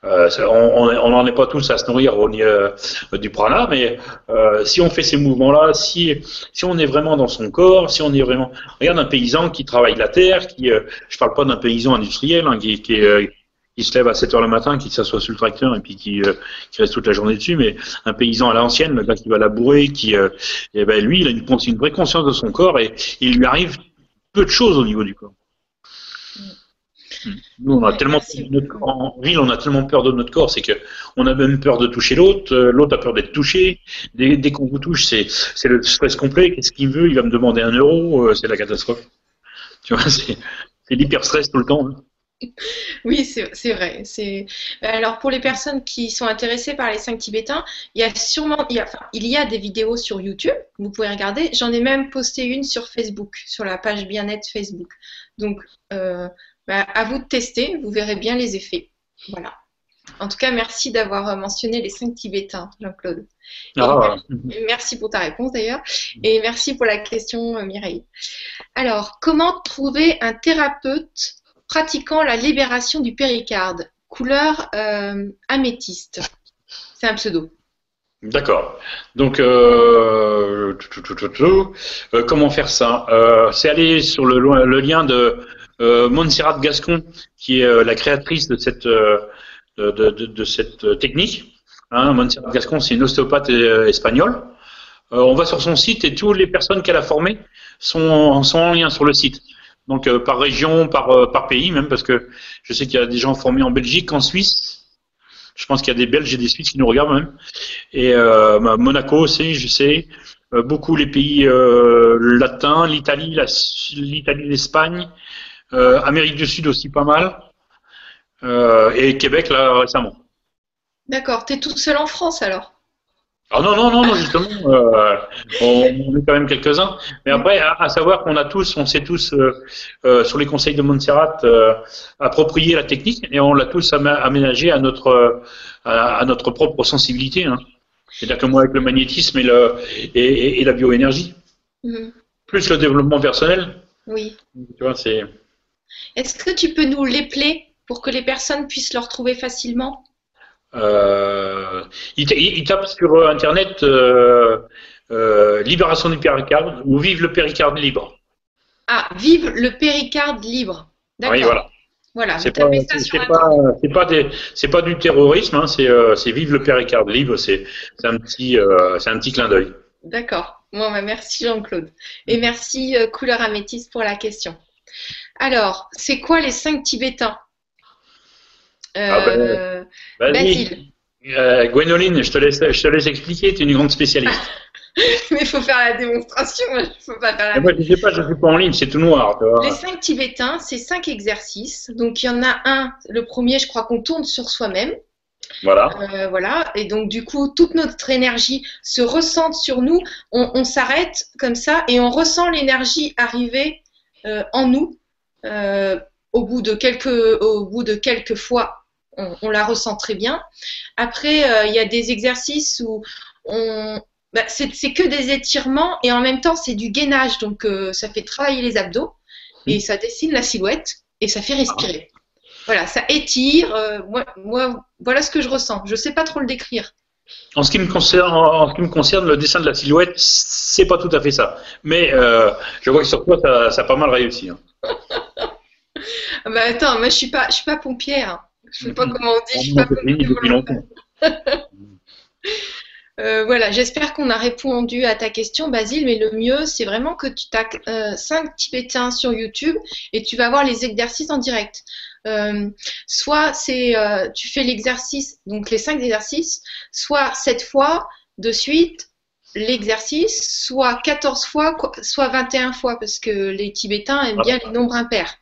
Euh, on n'en est pas tous à se nourrir au euh, du prana, mais euh, si on fait ces mouvements-là, si, si on est vraiment dans son corps, si on est vraiment... Regarde un paysan qui travaille la terre, qui, euh, je parle pas d'un paysan industriel hein, euh, qui se lève à 7 heures le matin, qui s'assoit sur le tracteur et puis qui, reste toute la journée dessus, mais un paysan à l'ancienne, le gars qui va labourer, qui, eh ben, lui, il a une, une vraie conscience de son corps et il lui arrive peu de choses au niveau du corps. Nous, on a Ouais, tellement notre en ville, on a tellement peur de notre corps, c'est que on a même peur de toucher l'autre. euh, L'autre a peur d'être touché. Dès, dès qu'on vous touche, c'est c'est le stress complet. Qu'est-ce qu'il veut? Il va me demander un euro. euh, C'est la catastrophe. Tu vois, c'est c'est l'hyper stress tout le temps. hein. Oui, c'est c'est vrai. C'est alors pour les personnes qui sont intéressées par les cinq tibétains, il y a sûrement, il y a, enfin, il y a des vidéos sur YouTube. Vous pouvez regarder. J'en ai même posté une sur Facebook, sur la page bien-être Facebook. Donc, euh, bah, à vous de tester. Vous verrez bien les effets. Voilà. En tout cas, merci d'avoir euh, mentionné les cinq tibétains, Jean-Claude. Ah, Merci pour ta réponse d'ailleurs. Et merci pour la question, euh, Mireille. Alors, comment trouver un thérapeute pratiquant la libération du péricarde Couleur euh, améthyste. C'est un pseudo. D'accord. Donc, euh, comment faire ça? Euh, C'est aller sur le lien de euh, Montserrat Gascon, qui est euh, la créatrice de cette, euh, euh, technique. Hein, Montserrat Gascon, c'est une ostéopathe espagnole. On va sur son site et toutes les personnes qu'elle a formées sont, en- lien sur le site. Donc par région, par, pays même, parce que je sais qu'il y a des gens formés en Belgique, en Suisse. Je pense qu'il y a des Belges et des Suisses qui nous regardent même. Et bah, Monaco aussi, je sais. Beaucoup les pays latins, l'Italie, l'Italie, l'Espagne, euh, Amérique du Sud aussi pas mal. Euh, et Québec là récemment. D'accord. T'es tout seul en France alors? Ah non, non, non, non, justement, euh, on, on est quand même quelques-uns. Mais après, à, à savoir qu'on a tous, on sait tous, sur les conseils de Montserrat, approprié la technique et on l'a tous amé- aménagé à notre, à, à notre propre sensibilité. Hein. C'est-à-dire que moi, avec le magnétisme et, le, et, et- et la bioénergie, Mhm. plus le développement personnel, Oui. tu vois, c'est. Est-ce que tu peux nous l'épeler pour que les personnes puissent le retrouver facilement? Euh, il, ta- il- il tape sur euh, Internet euh, euh, Libération du péricarde ou Vive le péricarde libre. Ah, vive le péricarde libre. D'accord. Oui, voilà. Voilà, vous C'est pas, pas, c'est pas des, pas du terrorisme, hein, c'est, vive le péricarde libre, c'est, un petit, c'est un petit clin d'œil. D'accord. Bon, bah, merci Jean-Claude. Et merci Couleur Améthyste pour la question. Alors, c'est quoi les cinq Tibétains? Ah ben, Euh, Vas-y, Basile. euh, Gwénoline, je te laisse, je te laisse expliquer, tu es une grande spécialiste. Mais il faut faire la démonstration, je ne pas faire la Et moi, je sais pas, je suis pas en ligne, c'est tout noir. Les cinq Tibétains, c'est cinq exercices. Donc, il y en a un, le premier, je crois qu'on tourne sur soi-même. Voilà. Euh, voilà. Et donc, du coup, toute notre énergie se ressente sur nous. On, on s'arrête comme ça et on ressent l'énergie arriver euh, en nous. Euh, au, bout de quelques, au bout de quelques fois, on, on la ressent très bien. Après, euh, il y a des exercices où on. bah, c'est que des étirements et en même temps, c'est du gainage. Donc, euh, ça fait travailler les abdos et ça dessine la silhouette et ça fait respirer. Voilà, ça étire. euh, moi, moi, voilà ce que je ressens. Je sais pas trop le décrire. En ce qui me concerne, en ce qui me concerne, le dessin de la silhouette, c'est pas tout à fait ça. Mais euh, je vois que sur toi, ça, ça a pas mal réussi. hein. Ah Bah attends, moi je suis pas, je suis pas pompière. hein. Je sais pas comment on dit. Je suis pas depuis volontaire. longtemps. Euh, voilà, j'espère qu'on a répondu à ta question, Basile, mais le mieux, c'est vraiment que tu as 5 Tibétains sur YouTube et tu vas voir les exercices en direct. Euh, soit c'est euh, tu fais l'exercice, donc les 5 exercices, soit 7 fois de suite l'exercice, soit 14 fois, soit 21 fois, parce que les Tibétains aiment bien les nombres impairs.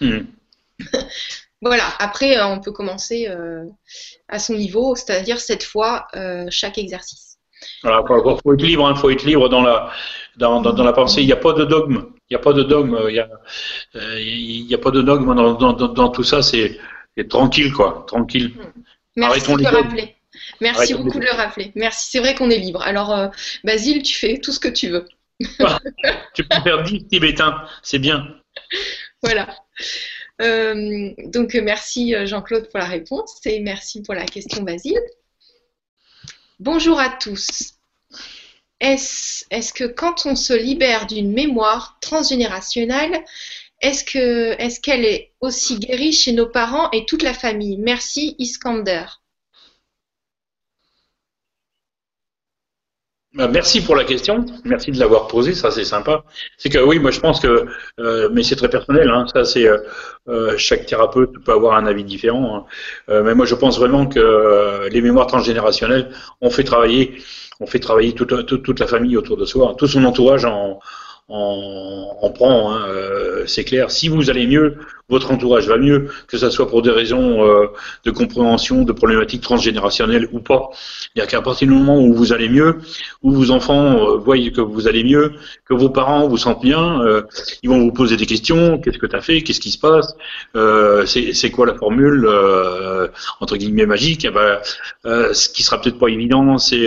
Hmm. Voilà, après, euh, on peut commencer euh, à son niveau, c'est-à-dire 7 fois euh, chaque exercice. Voilà, faut, faut être libre, hein, faut être libre dans la dans, dans, dans la pensée. Il n'y a pas de dogme. Il n'y a pas de dogme. Il y a, euh, il pas de dogme dans, tout ça. C'est tranquille, quoi. Tranquille. Merci Arrêtons de le rappeler. Merci Arrêtons beaucoup de le rappeler. Merci, c'est vrai qu'on est libre. Alors, euh, Basile, tu fais tout ce que tu veux. Tu peux faire 10 Tibétains. C'est bien. Voilà. Euh, donc, merci euh, Jean-Claude pour la réponse et merci pour la question, Basile. Bonjour à tous. Est-ce que quand on se libère d'une mémoire transgénérationnelle, est-ce qu'elle est aussi guérie chez nos parents et toute la famille? Merci Iskander. Merci pour la question. Merci de l'avoir posée. Ça, c'est sympa. C'est que oui, moi, je pense que, euh, mais c'est très personnel. Hein, ça, c'est euh, euh, chaque thérapeute peut avoir un avis différent. hein. Euh, mais moi, je pense vraiment que euh, les mémoires transgénérationnelles, on fait travailler, on fait travailler toute, toute, toute la famille autour de soi, tout son entourage en en, en prend, hein, euh, c'est clair. Si vous allez mieux, votre entourage va mieux, que ce soit pour des raisons euh, de compréhension, de problématiques transgénérationnelles ou pas. C'est-à-dire qu'à partir du moment où vous allez mieux, où vos enfants euh, voient que vous allez mieux, que vos parents vous sentent bien, euh, ils vont vous poser des questions. Qu'est-ce que tu as fait? Qu'est-ce qui se passe? C'est quoi la formule entre guillemets magique? Eh ben, Ce qui sera peut-être pas évident, c'est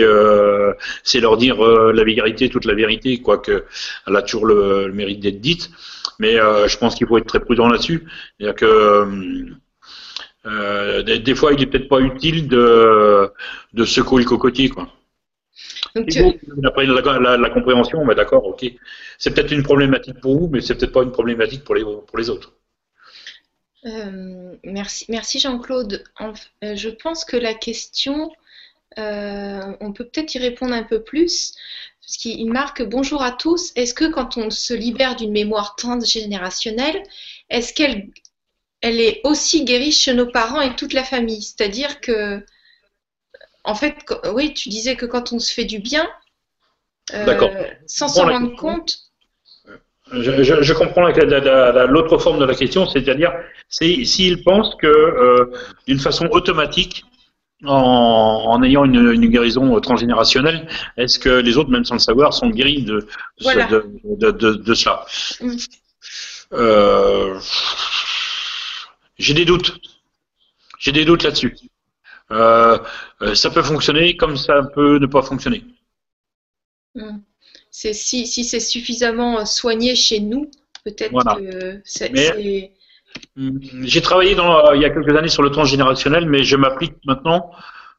leur dire la vérité, toute la vérité, quoique elle a toujours le, le mérite d'être dite. Mais je pense qu'il faut être très prudent là-dessus. C'est-à-dire que euh, des, des fois, il est peut-être pas utile de, de secouer le cocotier, quoi. Donc, Après la, la, la compréhension, mais d'accord, ok. C'est peut-être une problématique pour vous, mais c'est peut-être pas une problématique pour les, pour les autres. Euh, merci, merci Jean-Claude. Euh, je pense que la question, euh, on peut peut-être y répondre un peu plus. parce qu'il marque bonjour à tous. Est-ce que quand on se libère d'une mémoire transgénérationnelle, est-ce qu'elle elle est aussi guérie chez nos parents et toute la famille? C'est-à-dire que, en fait, oui, tu disais que quand on se fait du bien, euh, sans s'en rendre compte. Je, comprends l'autre forme de la question, c'est-à-dire s'il pense que euh, d'une façon automatique, en, ayant une, guérison transgénérationnelle, est-ce que les autres, même sans le savoir, sont guéris de, de, de, cela? Mm. Euh, J'ai des doutes. J'ai des doutes là-dessus. Euh, euh, ça peut fonctionner comme ça peut ne pas fonctionner. Mm. C'est si, si c'est suffisamment soigné chez nous, peut-être que c'est Hmm, j'ai travaillé dans, il y a quelques années sur le transgénérationnel, mais je m'applique maintenant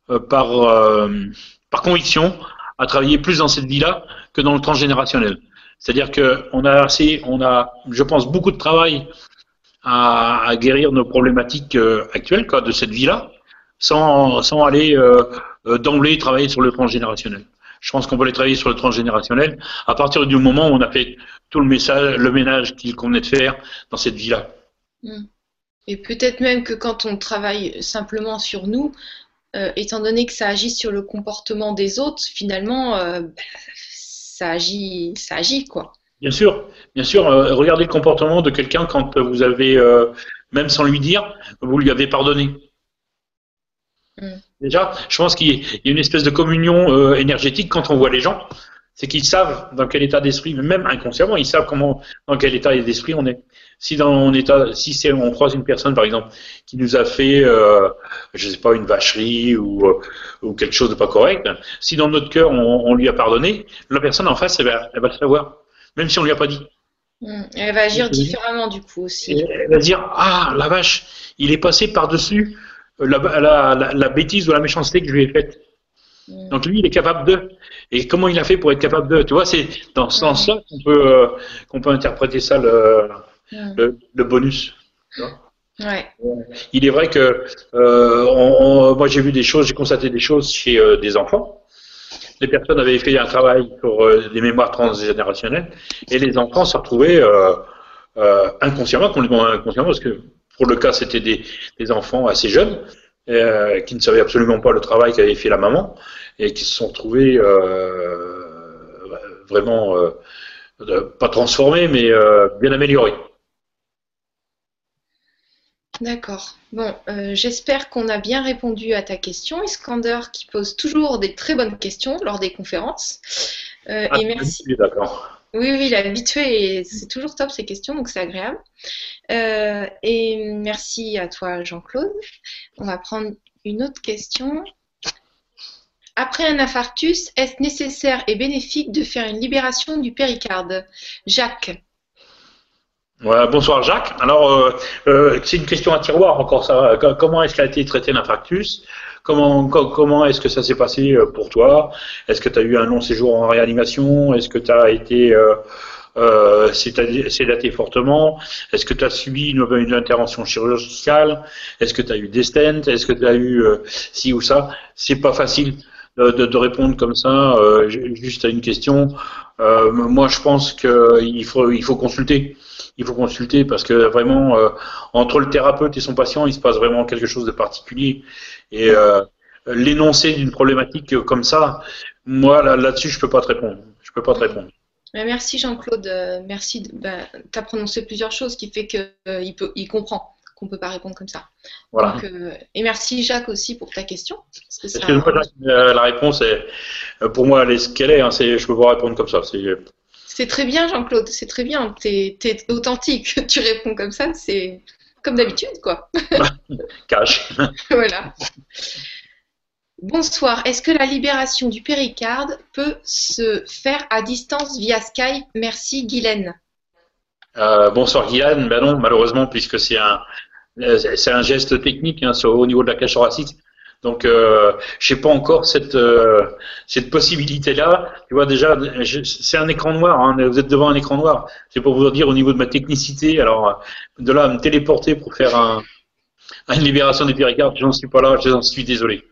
euh, par, euh, par conviction à travailler plus dans cette vie-là que dans le transgénérationnel. C'est-à-dire qu'on a assez, on a, je pense, beaucoup de travail à, guérir nos problématiques actuelles quoi, de cette vie-là, sans, sans aller d'emblée travailler sur le transgénérationnel. Je pense qu'on peut aller travailler sur le transgénérationnel à partir du moment où on a fait tout le message, le ménage qu'il convenait de faire dans cette vie-là. Mm. Et peut-être même que quand on travaille simplement sur nous, euh, étant donné que ça agit sur le comportement des autres, finalement, euh, ça agit, ça agit quoi. Bien sûr, bien sûr. Euh, regardez le comportement de quelqu'un quand vous avez, même sans lui dire, vous lui avez pardonné. Mm. Déjà, je pense qu'il y a une espèce de communion énergétique quand on voit les gens c'est qu'ils savent dans quel état d'esprit, même inconsciemment, ils savent comment, dans quel état d'esprit on est. Si dans mon état, si c'est, on croise une personne, par exemple, qui nous a fait, euh, je sais pas, une vacherie ou, euh, ou quelque chose de pas correct, si dans notre cœur on, lui a pardonné, la personne en face, elle va, elle va le savoir, même si on lui a pas dit. Hmm. Elle va agir différemment du coup aussi. Elle va dire ah la vache, il est passé par dessus la, la, la bêtise ou la méchanceté que je lui ai faite. Mm. Donc lui, il est capable de. Et comment il a fait pour être capable de? Tu vois, c'est dans ce sens-là qu'on peut, euh, qu'on peut interpréter ça le, mm. le, bonus. Ouais. Il est vrai que euh, moi j'ai vu des choses, j'ai constaté des choses chez euh, des enfants. Les personnes avaient fait un travail pour des mémoires transgénérationnelles et les enfants se retrouvaient inconsciemment, complètement inconsciemment, parce que pour le cas c'était des, des enfants assez jeunes, euh, qui ne savaient absolument pas le travail qu'avait fait la maman et qui se sont trouvés euh, vraiment euh, pas transformés mais bien améliorés. D'accord. Bon, j'espère qu'on a bien répondu à ta question, Iskander, qui pose toujours des très bonnes questions lors des conférences. Ah, et merci. D'accord. Oui, oui, il est habitué et c'est toujours top ces questions, donc c'est agréable. Euh, et merci à toi, Jean-Claude. On va prendre une autre question. Après un infarctus, est-ce nécessaire et bénéfique de faire une libération du péricarde Jacques. Bonsoir Jacques. Alors, euh, euh, c'est une question à tiroir encore ça. Comment est-ce qu'a été traité l'infarctus? Comment, comment est-ce que ça s'est passé euh, pour toi? Est-ce que tu as eu un long séjour en réanimation? Est-ce que tu as été euh, euh, sédaté fortement? Est-ce que tu as subi une, intervention chirurgicale? Est-ce que tu as eu des stents? Est-ce que tu as eu euh, ci ou ça? C'est pas facile de, répondre comme ça euh, juste à une question. moi, je pense qu'il faut, il faut consulter il faut consulter parce que vraiment, entre le thérapeute et son patient, il se passe vraiment quelque chose de particulier. Et euh, l'énoncé d'une problématique comme ça, moi là-dessus, je peux pas te répondre. Je peux pas te répondre. Merci Jean-Claude, euh, merci. Bah, tu as prononcé plusieurs choses qui fait qu'il euh, peut, il comprend qu'on peut pas répondre comme ça. Voilà. et merci Jacques aussi pour ta question. la réponse est, pour moi, elle est ce qu'elle est. Hein, je peux pas répondre comme ça. C'est très bien Jean-Claude, c'est très bien. Tu es, authentique. tu réponds comme ça, c'est comme d'habitude, quoi. Cache. voilà. Bonsoir. Est-ce que la libération du péricarde peut se faire à distance via Skype? Merci, Guylaine. Euh, bonsoir, Guylaine. Ben non, malheureusement, puisque c'est un, c'est un geste technique hein, au niveau de la cage thoracique. Donc, euh, je n'ai pas encore cette, euh, cette possibilité-là. Tu vois, déjà, c'est un écran noir. Hein, vous êtes devant un écran noir. C'est pour vous dire au niveau de ma technicité. Alors, de là à me téléporter pour faire un, une libération des péricardes, j'en suis pas là. J'en suis désolé.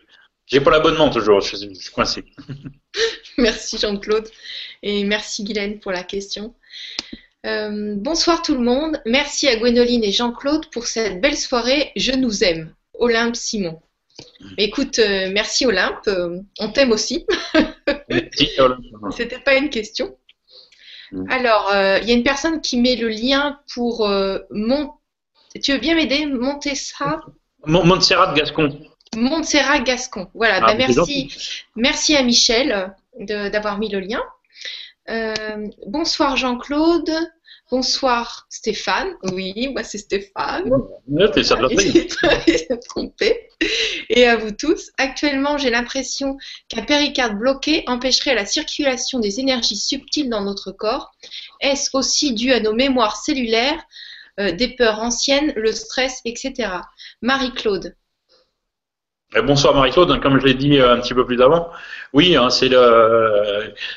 J'ai pas l'abonnement toujours. Je, suis coincé. merci Jean-Claude et merci Guylaine pour la question. Euh, bonsoir tout le monde. Merci à Gwénoline et Jean-Claude pour cette belle soirée. Je nous aime. Olympe Simon. Écoute, euh, merci Olympe. Euh, on t'aime aussi. Merci, Olympe. C'était pas une question. Mm. Alors, euh, il y a une personne qui met le lien pour Mont... Tu veux bien m'aider? Montessa Mon- Montserrat Gascon. Montserrat Gascon. Voilà, Ah, bah, c'est merci. Merci à Michel d'avoir mis le lien. Bonsoir Jean-Claude. Bonsoir Stéphane. Oui, moi c'est Stéphane. C'est Il s'est trompé. Et à vous tous. Actuellement, j'ai l'impression qu'un péricarde bloqué empêcherait la circulation des énergies subtiles dans notre corps. Est-ce aussi dû à nos mémoires cellulaires, euh, des peurs anciennes, le stress, etc. Marie-Claude. Eh, Bonsoir Marie-Claude, comme je l'ai dit euh, un petit peu plus avant, oui, hein, c'est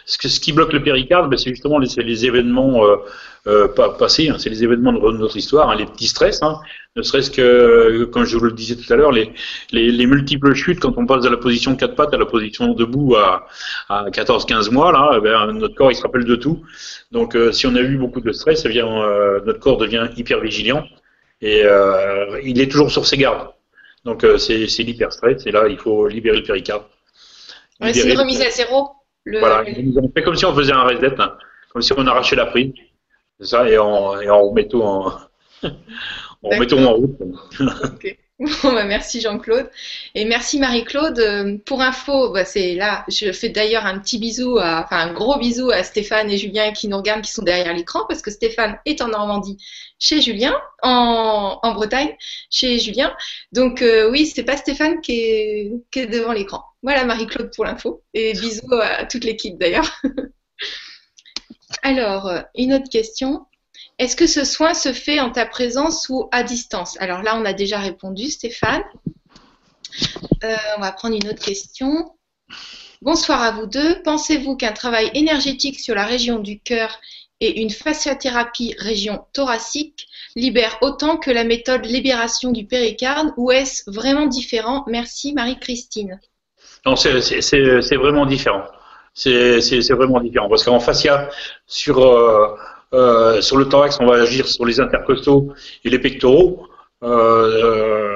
ce, qui bloque le péricarde, ben, c'est justement les, événements euh, euh, pas- passés, hein, c'est les événements de notre histoire, hein, les petits stress, ne serait-ce que, euh, comme je vous le disais tout à l'heure, les, les, les multiples chutes quand on passe de la position quatre pattes à la position debout à, à 14-15 mois, là, eh ben, notre corps il se rappelle de tout. Donc euh, si on a eu beaucoup de stress, eh euh, notre corps devient hyper vigilant et euh, il est toujours sur ses gardes. Donc euh, c'est c'est l'hyperstress et là il faut libérer le péricarde. Ouais, c'est une remise à zéro. Le- Voilà, on fait comme si on faisait un reset, hein, comme si on arrachait la prise, c'est ça, et on, et on remet tout en, on remet tout en route. Bon, bah, merci Jean-Claude. Et merci Marie-Claude. Euh, Pour info, bah, c'est là, je fais d'ailleurs un petit bisou, à, enfin un gros bisou à Stéphane et Julien qui nous regardent, qui sont derrière l'écran, parce que Stéphane est en Normandie chez Julien, en, Bretagne chez Julien. Donc euh, oui, c'est pas Stéphane qui est, qui est devant l'écran. Voilà Marie-Claude pour l'info. Et bisous à toute l'équipe d'ailleurs. Alors, euh, une autre question. Est-ce que ce soin se fait en ta présence ou à distance? Alors là, on a déjà répondu, Stéphane. Euh, on va prendre une autre question. Bonsoir à vous deux. Pensez-vous qu'un travail énergétique sur la région du cœur et une fasciathérapie région thoracique libère autant que la méthode libération du péricarde ou est-ce vraiment différent? Merci Marie-Christine. Non, c'est- vraiment différent. C'est vraiment différent parce qu'en fascia, sur euh, euh, sur le thorax, on va agir sur les intercostaux et les pectoraux, euh,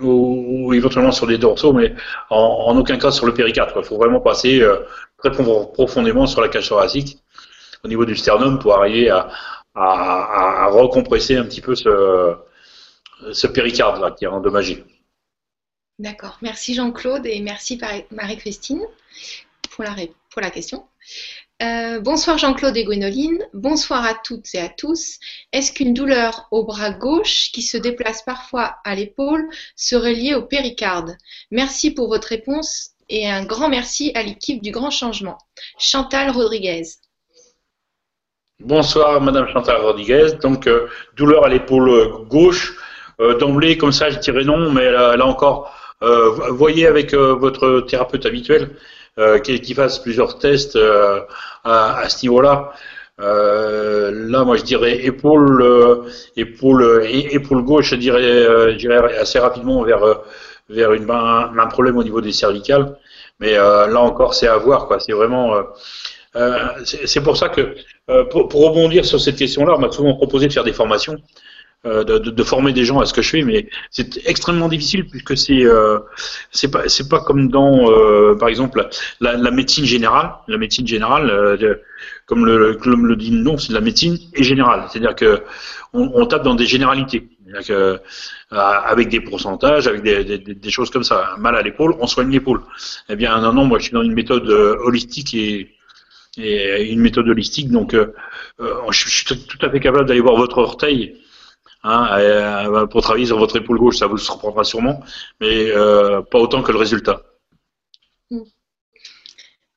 ou, éventuellement sur les dorsaux, mais en, aucun cas sur le péricarde. Il faut vraiment passer très pro- profondément sur la cage thoracique, au niveau du sternum, pour arriver à, recompresser un petit peu ce, ce péricarde là qui est endommagé. D'accord. Merci Jean-Claude et merci Marie- Marie-Christine pour la, ré- pour la question. Euh, bonsoir Jean-Claude et Gwénoline. Bonsoir à toutes et à tous. Est-ce qu'une douleur au bras gauche qui se déplace parfois à l'épaule serait liée au péricarde? Merci pour votre réponse et un grand merci à l'équipe du Grand Changement. Chantal Rodriguez. Bonsoir, Madame Chantal Rodriguez. Donc, euh, douleur à l'épaule gauche. Euh, D'emblée, comme ça, je dirais non, mais là, encore, euh, voyez avec votre thérapeute habituel qu'il fasse plusieurs tests à, ce niveau-là. Là, moi, je dirais épaule, épaule, gauche, je dirais, assez rapidement vers vers un, problème au niveau des cervicales. Mais là encore, c'est à voir, quoi. C'est vraiment. c'est pour ça que, euh, pour, pour rebondir sur cette question-là, on m'a souvent proposé de faire des formations, euh, de, de, de former des gens à ce que je fais, mais c'est extrêmement difficile puisque c'est euh, c'est pas c'est pas comme dans, euh, par exemple, la, la médecine générale. La médecine générale, euh, comme le, comme le dit le nom, c'est de la médecine et générale. C'est-à-dire que on, on tape dans des généralités. Que, avec des pourcentages, avec des, des, des choses comme ça. Mal à l'épaule, on soigne l'épaule. Eh bien, non, non, moi, je suis dans une méthode holistique et et une méthode holistique. Donc, euh, euh, je, suis tout à fait capable d'aller voir votre orteil hein, euh, pour travailler sur votre épaule gauche. Ça vous surprendra sûrement, mais pas autant que le résultat.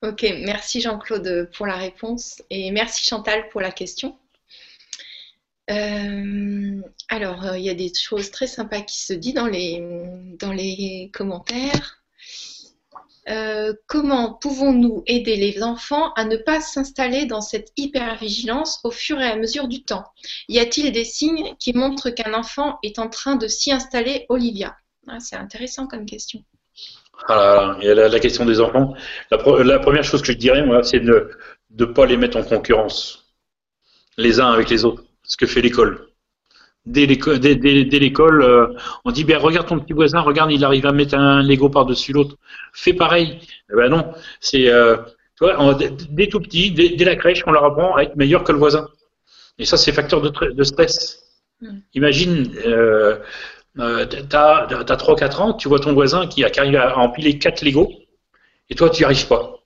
Ok, merci Jean-Claude pour la réponse et merci Chantal pour la question. Alors, il y a des choses très sympas qui se disent dans les, dans les commentaires. Euh, comment pouvons-nous aider les enfants à ne pas s'installer dans cette hypervigilance au fur et à mesure du temps? Y a-t-il des signes qui montrent qu'un enfant est en train de s'y installer, Olivia? Ah, C'est intéressant comme question. Voilà, il y a la, la question des enfants. La, la première chose que je dirais, moi, c'est de ne pas les mettre en concurrence, les uns avec les autres, ce que fait l'école. Dès l'école, dès, dès- dès l'école, euh, on dit, ben regarde ton petit voisin, regarde, il arrive à mettre un Lego par-dessus l'autre. Fais pareil. Eh ben non, c'est, euh, dès, tout petit, dès, la crèche, on leur apprend à être meilleur que le voisin. Et ça, c'est facteur de, tr- de stress. Mm. Imagine, euh, euh, t'as, t'as 3-4 ans, tu vois ton voisin qui, arrive à empiler 4 Lego, et toi, tu n'y arrives pas.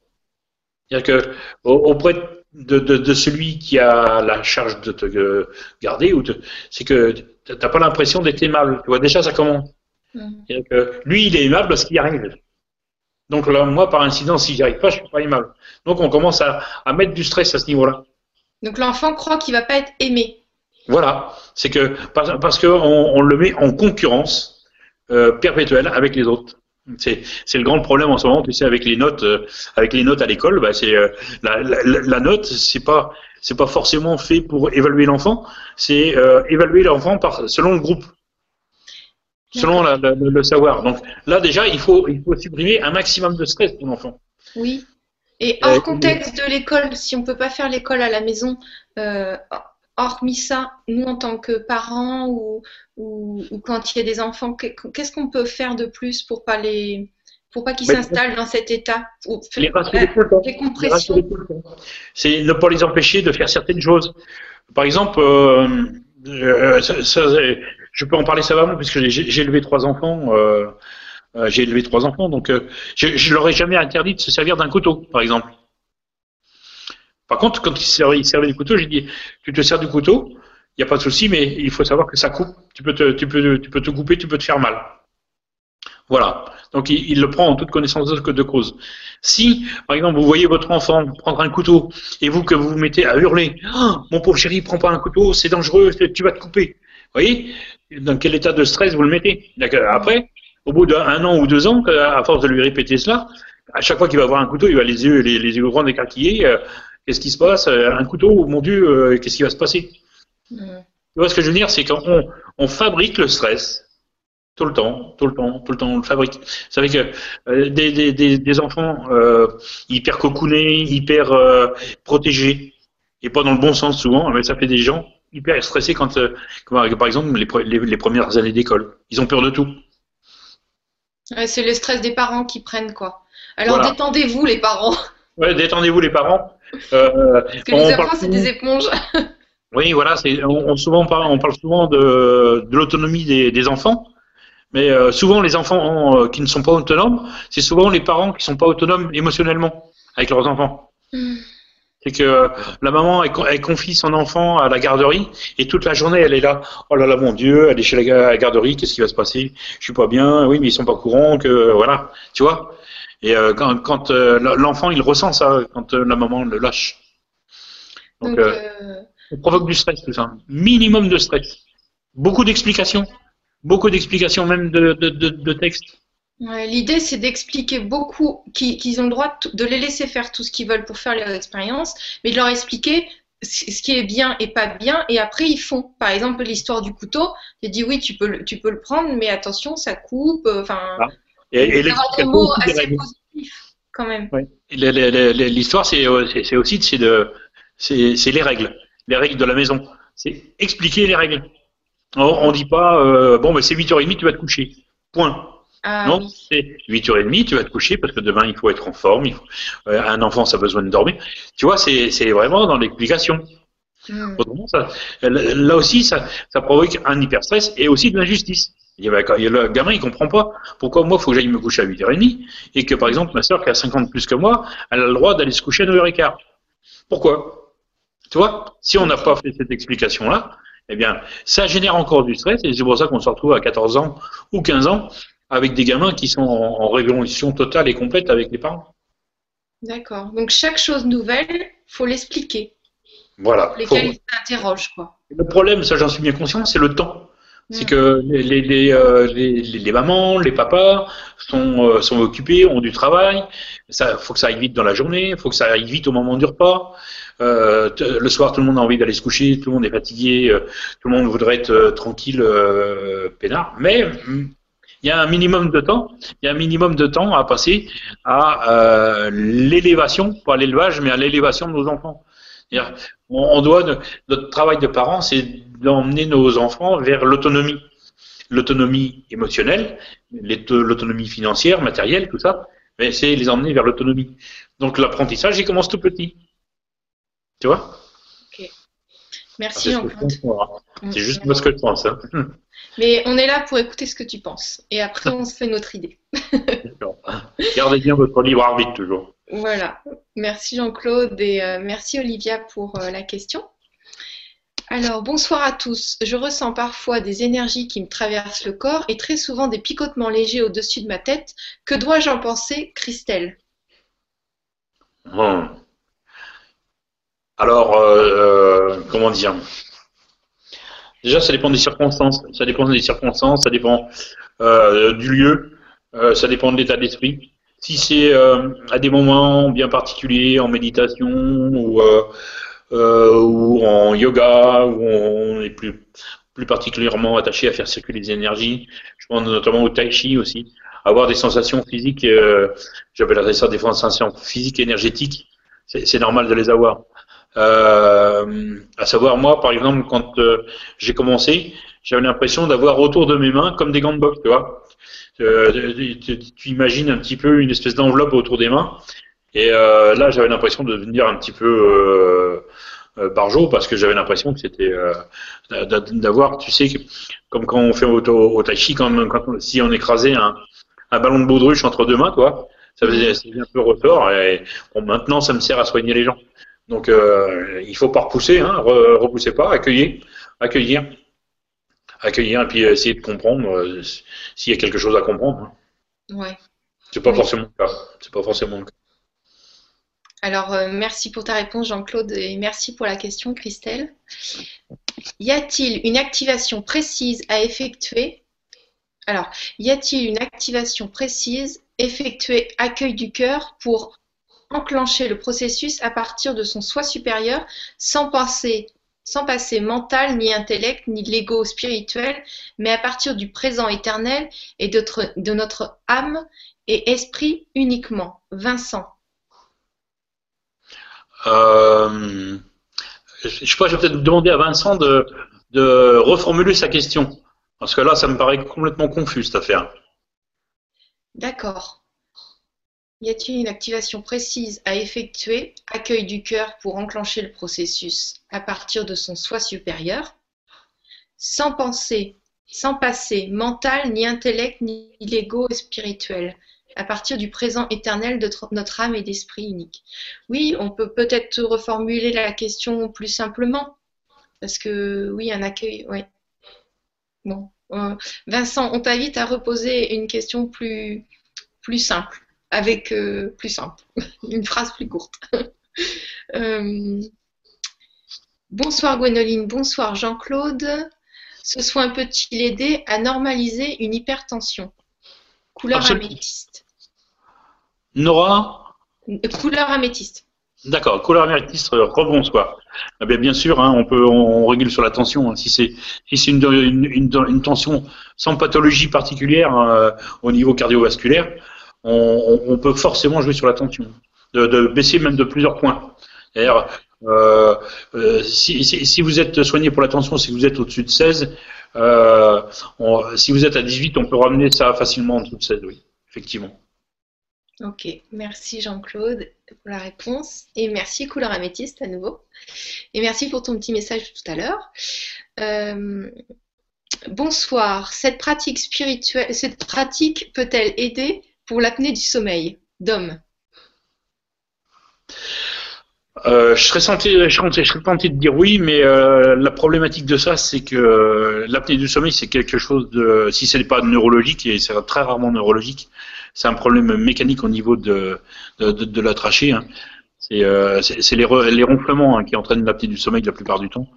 C'est-à-dire que au- auprès de, de- de celui qui a la charge de te euh, garder, ou c'est que t'as pas l'impression d'être aimable. Tu vois, déjà, ça commence. Que lui, il est aimable parce qu'il y arrive. Donc là, moi, par incident, si j'y arrive pas, je suis pas aimable. Donc on commence à, à mettre du stress à ce niveau-là. Donc l'enfant croit qu'il va pas être aimé. Voilà, c'est que parce, parce que on, on le met en concurrence euh, perpétuelle avec les autres. C'est le grand problème en ce moment, tu sais, avec les notes, euh, avec les notes à l'école, bah, c'est euh, la, la, la note, c'est pas c'est pas forcément fait pour évaluer l'enfant, c'est euh, évaluer l'enfant par selon le groupe, selon la- le savoir. Donc là déjà, il faut il faut supprimer un maximum de stress pour l'enfant. Oui. Et hors contexte de l'école, si on peut pas faire l'école à la maison, hormis ça, nous en tant que parents ou, ou, ou quand il y a des enfants, que- qu'est-ce qu'on peut faire de plus pour pas les pour pas qu'ils s'installent dans cet état Ou Les rassurer tout le temps. les Les compressions. rassurer tout le temps. C'est ne pas les empêcher de faire certaines choses. Par exemple, euh, euh, ça- ça, c'est- je peux en parler savamment puisque j'ai j'ai élevé trois enfants. euh, j'ai élevé trois enfants, donc je, je leur ai jamais interdit de se servir d'un couteau, par exemple. Par contre, quand ils servaient du couteau, j'ai dit tu te sers du couteau, il n'y a pas de souci, mais il faut savoir que ça coupe. Tu peux te, couper, tu peux te faire mal. Voilà. Donc il, il le prend en toute connaissance de, cause. Si, par exemple, vous voyez votre enfant prendre un couteau et vous que vous vous mettez à hurler, Ah, mon pauvre chéri, prends pas un couteau, c'est dangereux, tu vas te couper. Vous voyez? Dans quel état de stress vous le mettez? Après, au bout d'un an ou deux ans, à force de lui répéter cela, à chaque fois qu'il va voir un couteau, il va les yeux, les yeux grands écarquillés. euh, Qu'est-ce qui se passe Euh, Un couteau, mon Dieu, euh, qu'est-ce qui va se passer? Mhm. tu vois ce que je veux dire, c'est qu'on on fabrique le stress tout le temps, tout le temps, tout le temps, on le fabrique. Vous savez que euh, des, des, des, des enfants euh, hyper cocoonés, hyper protégés, et pas dans le bon sens souvent, mais ça fait des gens hyper stressés quand, par exemple, les, pre- les, les premières années d'école. Ils ont peur de tout. Ouais, c'est le stress des parents qui prennent quoi. Alors Voilà. détendez-vous les parents, Ouais, détendez-vous les parents. Euh, parce que on les enfants c'est des éponges. Oui, voilà, on, souvent parle, on parle souvent de, de l'autonomie des, des enfants, mais euh, souvent les enfants euh, qui ne sont pas autonomes, c'est souvent les parents qui sont pas autonomes émotionnellement avec leurs enfants. Mhm. C'est que euh, la maman, elle, con- elle confie son enfant à la garderie et toute la journée, elle est là. Oh là là, mon Dieu, elle est chez la, ga- la garderie, qu'est-ce qui va se passer? Je suis pas bien. Oui, mais ils sont pas au courant que voilà, tu vois? Et euh, quand, quand euh, l'enfant, il ressent ça quand euh, la maman le lâche. Donc, Donc, euh, euh, ça provoque du stress, tout ça. Minimum de stress. Beaucoup d'explications. Beaucoup d'explications, même de, de, de, de texte. Ouais, L'idée, c'est d'expliquer beaucoup qu'ils qu'ils ont le droit de, les laisser faire tout ce qu'ils veulent pour faire leur expérience, mais de leur expliquer ce qui est bien et pas bien, et après ils font. Par exemple, l'histoire du couteau, j'ai dit oui, tu peux, le, tu peux le prendre, mais attention, ça coupe. euh, Enfin, Ah, Et, et des mots assez positifs quand même. L'histoire, c'est euh, aussi c'est de, c'est c'est les règles, les règles de la maison. C'est expliquer les règles. On, on dit pas, euh, bon, ben c'est 8h30, tu vas te coucher. Point. Ah, non, oui. c'est 8h30, tu vas te coucher parce que demain, il faut être en forme. Il faut, euh, un enfant, ça a besoin de dormir. Tu vois, c'est vraiment dans l'explication. Hmm. Autrement, ça, là aussi, ça, ça provoque un hyperstress et aussi de l'injustice. Le gamin, il comprend pas pourquoi moi, il faut que j'aille me coucher à 8h30 et que, par exemple, ma soeur qui a 50 plus que moi, elle a le droit d'aller se coucher à 9h15. Pourquoi? Tu vois, si on n'a pas fait cette explication-là, eh bien, ça génère encore du stress et c'est pour ça qu'on se retrouve à 14 ans ou 15 ans avec des gamins qui sont en, en révolution totale et complète avec les parents. D'accord. Donc chaque chose nouvelle, faut l'expliquer. Voilà. Pour Faut- lesquels ils s'interrogent, quoi. Le problème, ça j'en suis bien conscient, c'est le temps. C'est Mm. que les, les, les, euh, les, les- les mamans, les papas sont, euh, sont occupés, ont du travail. Ça, faut que ça aille vite dans la journée, faut que ça aille vite au moment du repas. Euh, le soir, tout le monde a envie d'aller se coucher, tout le monde est fatigué, euh, tout le monde voudrait être euh, tranquille, peinard. Mais hum, il y a un minimum de temps, il y a un minimum de temps à passer à euh, l'élévation, pas à l'élevage, mais à l'élévation de nos enfants. On, on doit, notre travail de parents, c'est d'emmener nos enfants vers l'autonomie, l'autonomie émotionnelle, l'autonomie financière, matérielle, tout ça. Mais c'est les emmener vers l'autonomie. Donc l'apprentissage, il commence tout petit. Tu vois? Merci C'est moi. C'est juste moi ce que je pense. hein. Mais on est là pour écouter ce que tu penses. Et après, on se fait notre idée. D'accord. Gardez bien votre libre arbitre toujours. Voilà. Merci Jean-Claude et euh, merci Olivia pour euh, la question. Alors, bonsoir à tous. Je ressens parfois des énergies qui me traversent le corps et très souvent des picotements légers au-dessus de ma tête. Que dois-je en penser, Christelle? Bon. Alors, euh, euh, comment dire? Déjà, ça dépend des circonstances. Ça dépend des circonstances, ça dépend euh, du lieu, euh, ça dépend de l'état d'esprit. Si c'est euh, à des moments bien particuliers, en méditation ou, ou en yoga, où on est plus, plus particulièrement attaché à faire circuler les énergies, je pense notamment au tai chi aussi, avoir des sensations physiques, j'appellerais ça des sensations physiques énergétiques, c'est normal de les avoir. Euh, à savoir, moi, par exemple, quand euh, j'ai commencé, j'avais l'impression d'avoir autour de mes mains comme des gants de boxe, tu vois. Euh, tu, imagines un petit peu une espèce d'enveloppe autour des mains. Et euh, là, j'avais l'impression de devenir un petit peu barjot parce que j'avais l'impression que c'était d'a- d'avoir, tu sais, comme quand on fait au, au, au tai chi, quand, si on écrasait un, ballon de baudruche entre deux mains, toi, ça faisait, ça faisait un peu ressort. Et bon, maintenant, ça me sert à soigner les gens. Donc, euh, il faut pas repousser, hein, re- repoussez pas, accueillez, accueillir, accueillir, et puis euh, essayer de comprendre euh, s'il y a quelque chose à comprendre. hein. Ouais. C'est pas Oui. forcément le cas. C'est pas forcément le cas. Alors, euh, merci pour ta réponse, Jean-Claude, et merci pour la question, Christelle. Y a-t-il une activation précise à effectuer? Alors, y a-t-il une activation précise effectuée accueil du cœur pour enclencher le processus à partir de son soi supérieur sans passer, sans passer mental, ni intellect, ni l'ego spirituel, mais à partir du présent éternel et de notre, de notre âme et esprit uniquement? Vincent. Euh, je sais pas, je vais peut-être demander à Vincent de, de reformuler sa question. Parce que là, ça me paraît complètement confus, cette affaire. D'accord. Y a-t-il une activation précise à effectuer, accueil du cœur pour enclencher le processus à partir de son soi supérieur, sans penser, sans passer mental, ni intellect, ni l'ego spirituel, à partir du présent éternel de tr- notre âme et d'esprit unique. Oui, on peut peut-être reformuler la question plus simplement, parce que oui, un accueil. Bon, euh, Vincent, on t'invite à reposer une question plus simple, avec euh, plus simple, une phrase plus courte. Euh, bonsoir Gwénoline, bonsoir Jean-Claude. Ce soin peut-il aider à normaliser une hypertension Couleur Absolument. améthyste. Nora Couleur améthyste. D'accord, couleur améthyste, euh, rebonsoir. Eh bien, bien sûr, hein, on peut, on, on régule sur la tension. hein. Si c'est, si c'est une, une, une, une tension sans pathologie particulière au niveau cardiovasculaire, on, peut forcément jouer sur la tension, de, de baisser même de plusieurs points. D'ailleurs, euh, euh, si, vous êtes soigné pour la tension, si vous êtes au-dessus de 16, euh, si vous êtes à 18, on peut ramener ça facilement en dessous de 16, oui, effectivement. Ok, merci Jean-Claude pour la réponse et merci Couleur Améthyste à nouveau. Et merci pour ton petit message tout à l'heure. Bonsoir, cette pratique spirituelle, cette pratique peut-elle aider pour l'apnée du sommeil Dom. Euh, je serais tenté, de dire oui, mais euh, la problématique de ça, c'est que euh, l'apnée du sommeil, c'est quelque chose de, si ce n'est pas neurologique, et c'est très rarement neurologique, c'est un problème mécanique au niveau de, de, la trachée. hein. C'est les, les ronflements hein, qui entraînent l'apnée du sommeil la plupart du temps.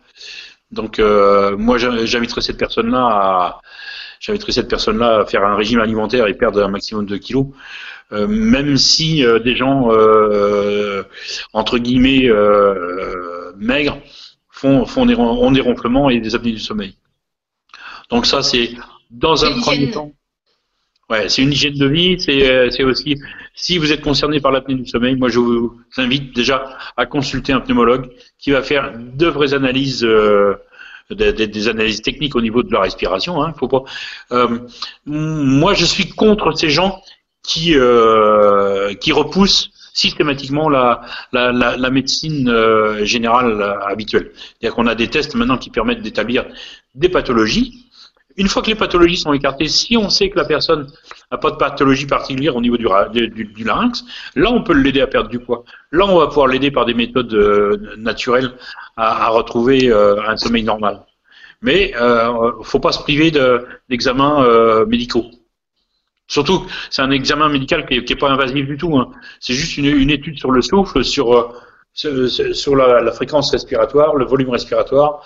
Donc, moi, j'in- j'inviterais cette personne-là à, j'inviterais cette personne-là à faire un régime alimentaire et perdre un maximum de kilos. Euh, même si euh, des gens euh, entre guillemets maigres font, font des, ont des ronflements et des apnées du sommeil. Donc ça c'est dans un premier temps. Ouais, c'est une hygiène de vie, c'est c'est aussi, si vous êtes concerné par l'apnée du sommeil, moi je vous invite déjà à consulter un pneumologue qui va faire de vraies analyses, euh, des, des- analyses techniques au niveau de la respiration. Hein, faut pas. Euh, moi, je suis contre ces gens qui euh, qui repoussent systématiquement la la, la, la médecine euh, générale habituelle. C'est-à-dire qu'on a des tests maintenant qui permettent d'établir des pathologies. Une fois que les pathologies sont écartées, si on sait que la personne n'a pas de pathologie particulière au niveau du, larynx, là on peut l'aider à perdre du poids. Là on va pouvoir l'aider par des méthodes euh, naturelles à, retrouver euh, un sommeil normal. Mais euh, faut pas se priver de- d'examens euh, médicaux. Surtout, c'est un examen médical qui n'est pas invasif du tout. hein. C'est juste une, étude sur le souffle, sur, la fréquence respiratoire, le volume respiratoire,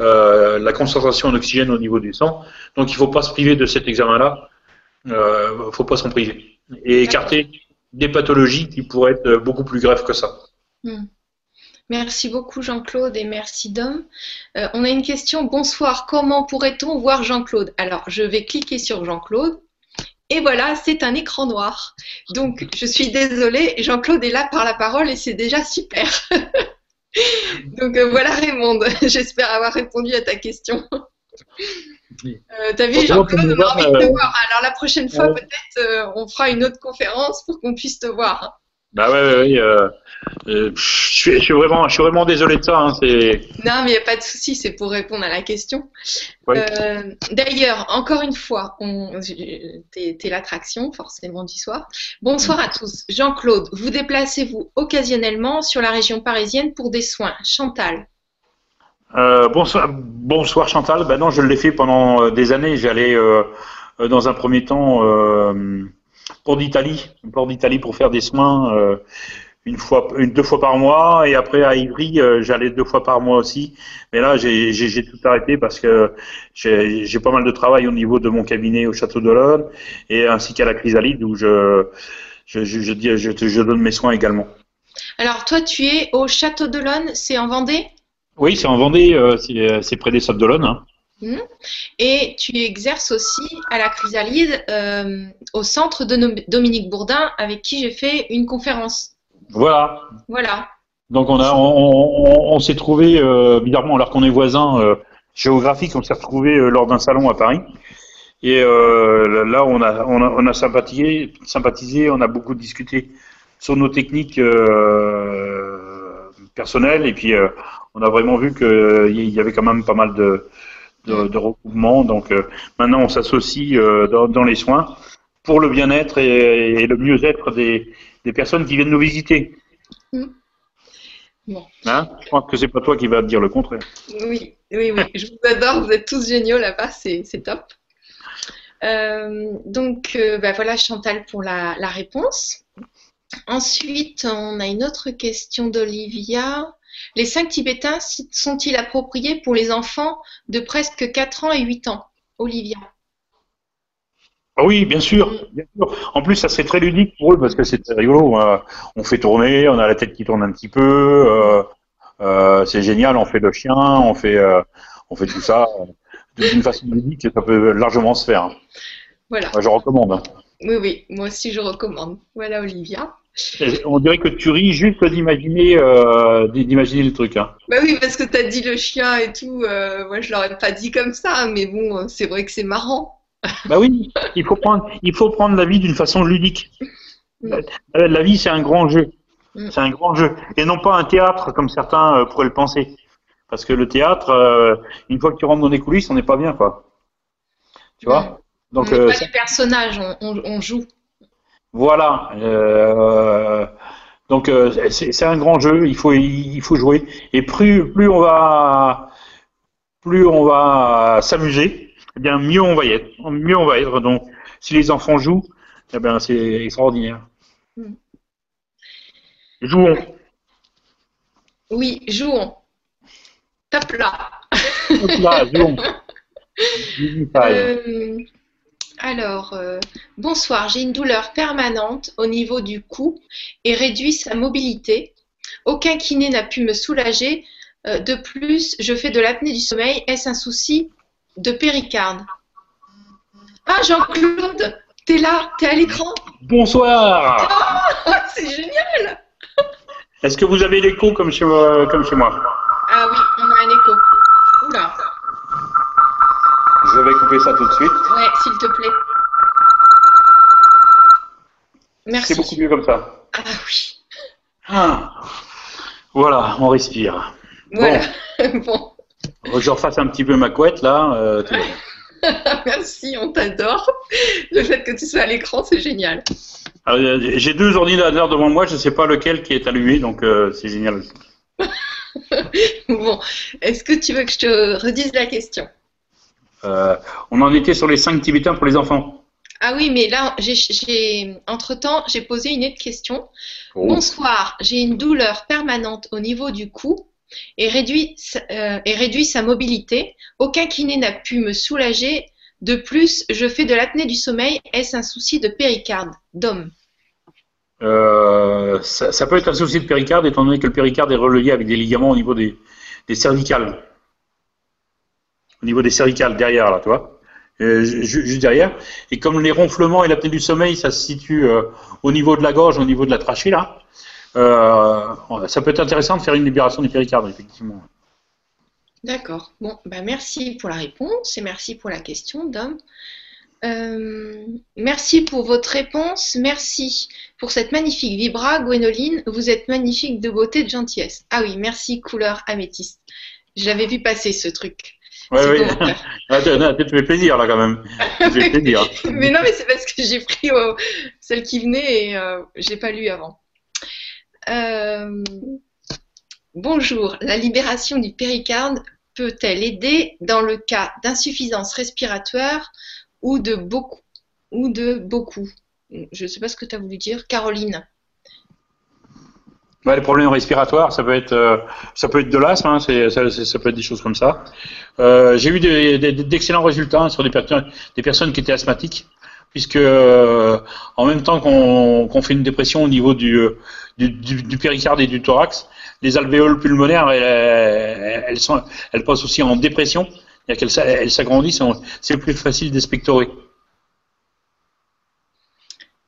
euh, la concentration en oxygène au niveau du sang. Donc il ne faut pas se priver de cet examen-là. Il ne faut pas s'en priver. Et écarter des pathologies qui pourraient être beaucoup plus graves que ça. Hmm. Merci beaucoup Jean-Claude et merci Dom. Euh, on a une question. Bonsoir, comment pourrait-on voir Jean-Claude? Alors, je vais cliquer sur Jean-Claude. Et voilà, c'est un écran noir. Donc, je suis désolée, Jean-Claude est là par la parole et c'est déjà super. Donc euh, voilà Raymond, j'espère avoir répondu à ta question. Euh, T'as vu, Jean-Claude, on a envie de te euh, voir. Alors la prochaine fois, peut-être, on fera une autre conférence pour qu'on puisse te voir. Bah ouais, ouais, ouais, euh, euh, je, suis, je suis vraiment, je suis vraiment désolé de ça. Hein, c'est Non, mais il n'y a pas de souci, c'est pour répondre à la question. Ouais. Euh, D'ailleurs, encore une fois, on- t'es t'es l'attraction, forcément, du soir. Bonsoir à tous. Jean-Claude, vous déplacez-vous occasionnellement sur la région parisienne pour des soins? Chantal. Bonsoir, bonsoir Chantal. Ben non, je l'ai fait pendant des années. J'allais dans un premier temps port d'Italie, port d'Italie pour faire des soins euh, une fois, une deux fois par mois, et après à Ivry, euh, j'allais deux fois par mois aussi. Mais là, j'ai tout arrêté parce que j'ai j'ai pas mal de travail au niveau de mon cabinet au Château d'Olonne et ainsi qu'à la Chrysalide où je je, je, je, dis- je, je donne mes soins également. Alors, toi, tu es au Château de l'Aune, c'est en Vendée? Oui, c'est en Vendée, euh, c'est c'est près des Sables d'Olonne. Hein. Et tu exerces aussi à la Chrysalide euh, au centre de Dominique Bourdin avec qui j'ai fait une conférence. Voilà. Voilà. Donc on a, on, on, on s'est trouvé euh, bizarrement alors qu'on est voisins euh, géographiques, on s'est retrouvé euh, lors d'un salon à Paris. Et là on a, on a, on a sympathisé, sympathisé, on a beaucoup discuté sur nos techniques personnelles et puis on a vraiment vu qu'il y avait quand même pas mal de, de, de recoupements. Donc euh, maintenant on s'associe euh, dans, dans les soins pour le bien-être et, et le mieux-être des, des personnes qui viennent nous visiter. Bon. Hein? Je pense que c'est pas toi qui vas dire le contraire. Oui, oui, oui. Je vous adore, vous êtes tous géniaux là-bas, c'est c'est top. Euh, donc, euh, bah voilà Chantal pour la, la réponse. Ensuite, on a une autre question d'Olivia. Les cinq Tibétains sont-ils appropriés pour les enfants de presque 4 ans et 8 ans? Olivia. Ah oui, bien sûr, bien sûr. En plus, ça serait très ludique pour eux parce que c'est très rigolo. hein. On fait tourner, on a la tête qui tourne un petit peu. euh, euh, c'est génial. On fait le chien, on fait, euh, on fait tout ça d'une façon ludique. Ça peut largement se faire. hein. Voilà. Je recommande. hein. Oui, oui, moi aussi je recommande. Voilà Olivia. On dirait que tu ris juste d'imaginer, euh, d'imaginer le truc. Hein. Bah oui, parce que tu as dit le chien et tout. euh, moi je l'aurais pas dit comme ça, mais bon, c'est vrai que c'est marrant. Bah oui, il faut prendre, il faut prendre la vie d'une façon ludique. Mm. Euh, La vie, c'est un grand jeu. Mm. C'est un grand jeu. Et non pas un théâtre comme certains euh, pourraient le penser. Parce que le théâtre, une fois que tu rentres dans les coulisses, on n'est pas bien, quoi. Tu vois? Donc, on n'est pas ça- du personnage, on, on- on joue. Voilà. euh, donc, euh, c'est un grand jeu. Il faut, il faut jouer. Et plus, plus on va, plus on va s'amuser, eh bien mieux on va y être. Mieux on va être. Donc, si les enfants jouent, eh bien c'est extraordinaire. Mm. Jouons. Oui, jouons. Top là. Hop là, jouons. Euh, alors, euh, bonsoir, j'ai une douleur permanente au niveau du cou et réduit sa mobilité. Aucun kiné n'a pu me soulager. Euh, de plus, je fais de l'apnée du sommeil. Est-ce un souci de péricarde? Ah, Jean-Claude, T'es là, t'es à l'écran? Bonsoir. Ah, c'est génial. Est-ce que vous avez l'écho comme chez, moi- comme chez moi? Ah oui, on a un écho. Oula. Je vais couper ça tout de suite. S'il te plaît. Merci. C'est beaucoup mieux comme ça. Ah oui. Ah. Voilà, on respire. Voilà. Bon. Je refasse un petit peu ma couette là. euh, tout. Merci, on t'adore. Le fait que tu sois à l'écran, c'est génial. Alors, euh, J'ai deux ordinateurs devant moi, je ne sais pas lequel qui est allumé, donc euh, c'est génial aussi. Bon, est-ce que tu veux que je te redise la question? Euh, on en était sur les 5 tibétains pour les enfants. Ah oui, mais là, j'ai, entre-temps, j'ai posé une autre question. Oh. Bonsoir, j'ai une douleur permanente au niveau du cou et réduit, sa- euh, et réduit sa mobilité. Aucun kiné n'a pu me soulager. De plus, je fais de l'apnée du sommeil. Est-ce un souci de péricarde D'homme? Euh, ça, ça peut être un souci de péricarde, étant donné que le péricarde est relié avec des ligaments au niveau des, des cervicales. Au niveau des cervicales, derrière, là, tu vois. Euh, ju- ju- juste derrière. Et comme les ronflements et l'apnée du sommeil, ça se situe euh, au niveau de la gorge, au niveau de la trachée, là, euh, ça peut être intéressant de faire une libération du péricarde, effectivement. D'accord. Bon, bah merci pour la réponse et merci pour la question, Dom. Merci pour votre réponse. Merci pour cette magnifique vibra, Gwénoline. Vous êtes magnifique de beauté, de gentillesse. Ah oui, merci, couleur améthyste. Je l'avais vu passer ce truc. Oui. Ah, tu fais plaisir, là, quand même. Fais plaisir. Mais non, mais c'est parce que j'ai pris euh, celle qui venait et euh, je l'ai pas lu avant. Euh, bonjour, la libération du péricarde peut-elle aider dans le cas d'insuffisance respiratoire ou de beaucoup ou de beaucoup? Je ne sais pas ce que tu as voulu dire, Caroline. Ouais, les problèmes respiratoires, ça peut être, euh, ça peut être de l'asthme, hein, ça, ça peut être des choses comme ça. Euh, J'ai eu d'excellents résultats hein, sur des, personnes- des personnes qui étaient asthmatiques, puisque euh, en même temps qu'on fait une dépression au niveau du, euh, du, du- du péricarde et du thorax, les alvéoles pulmonaires, elles, elles, sont, elles passent aussi en dépression, c'est-à-dire qu'elles s'a- elles s'agrandissent, c'est plus facile d'expectorer.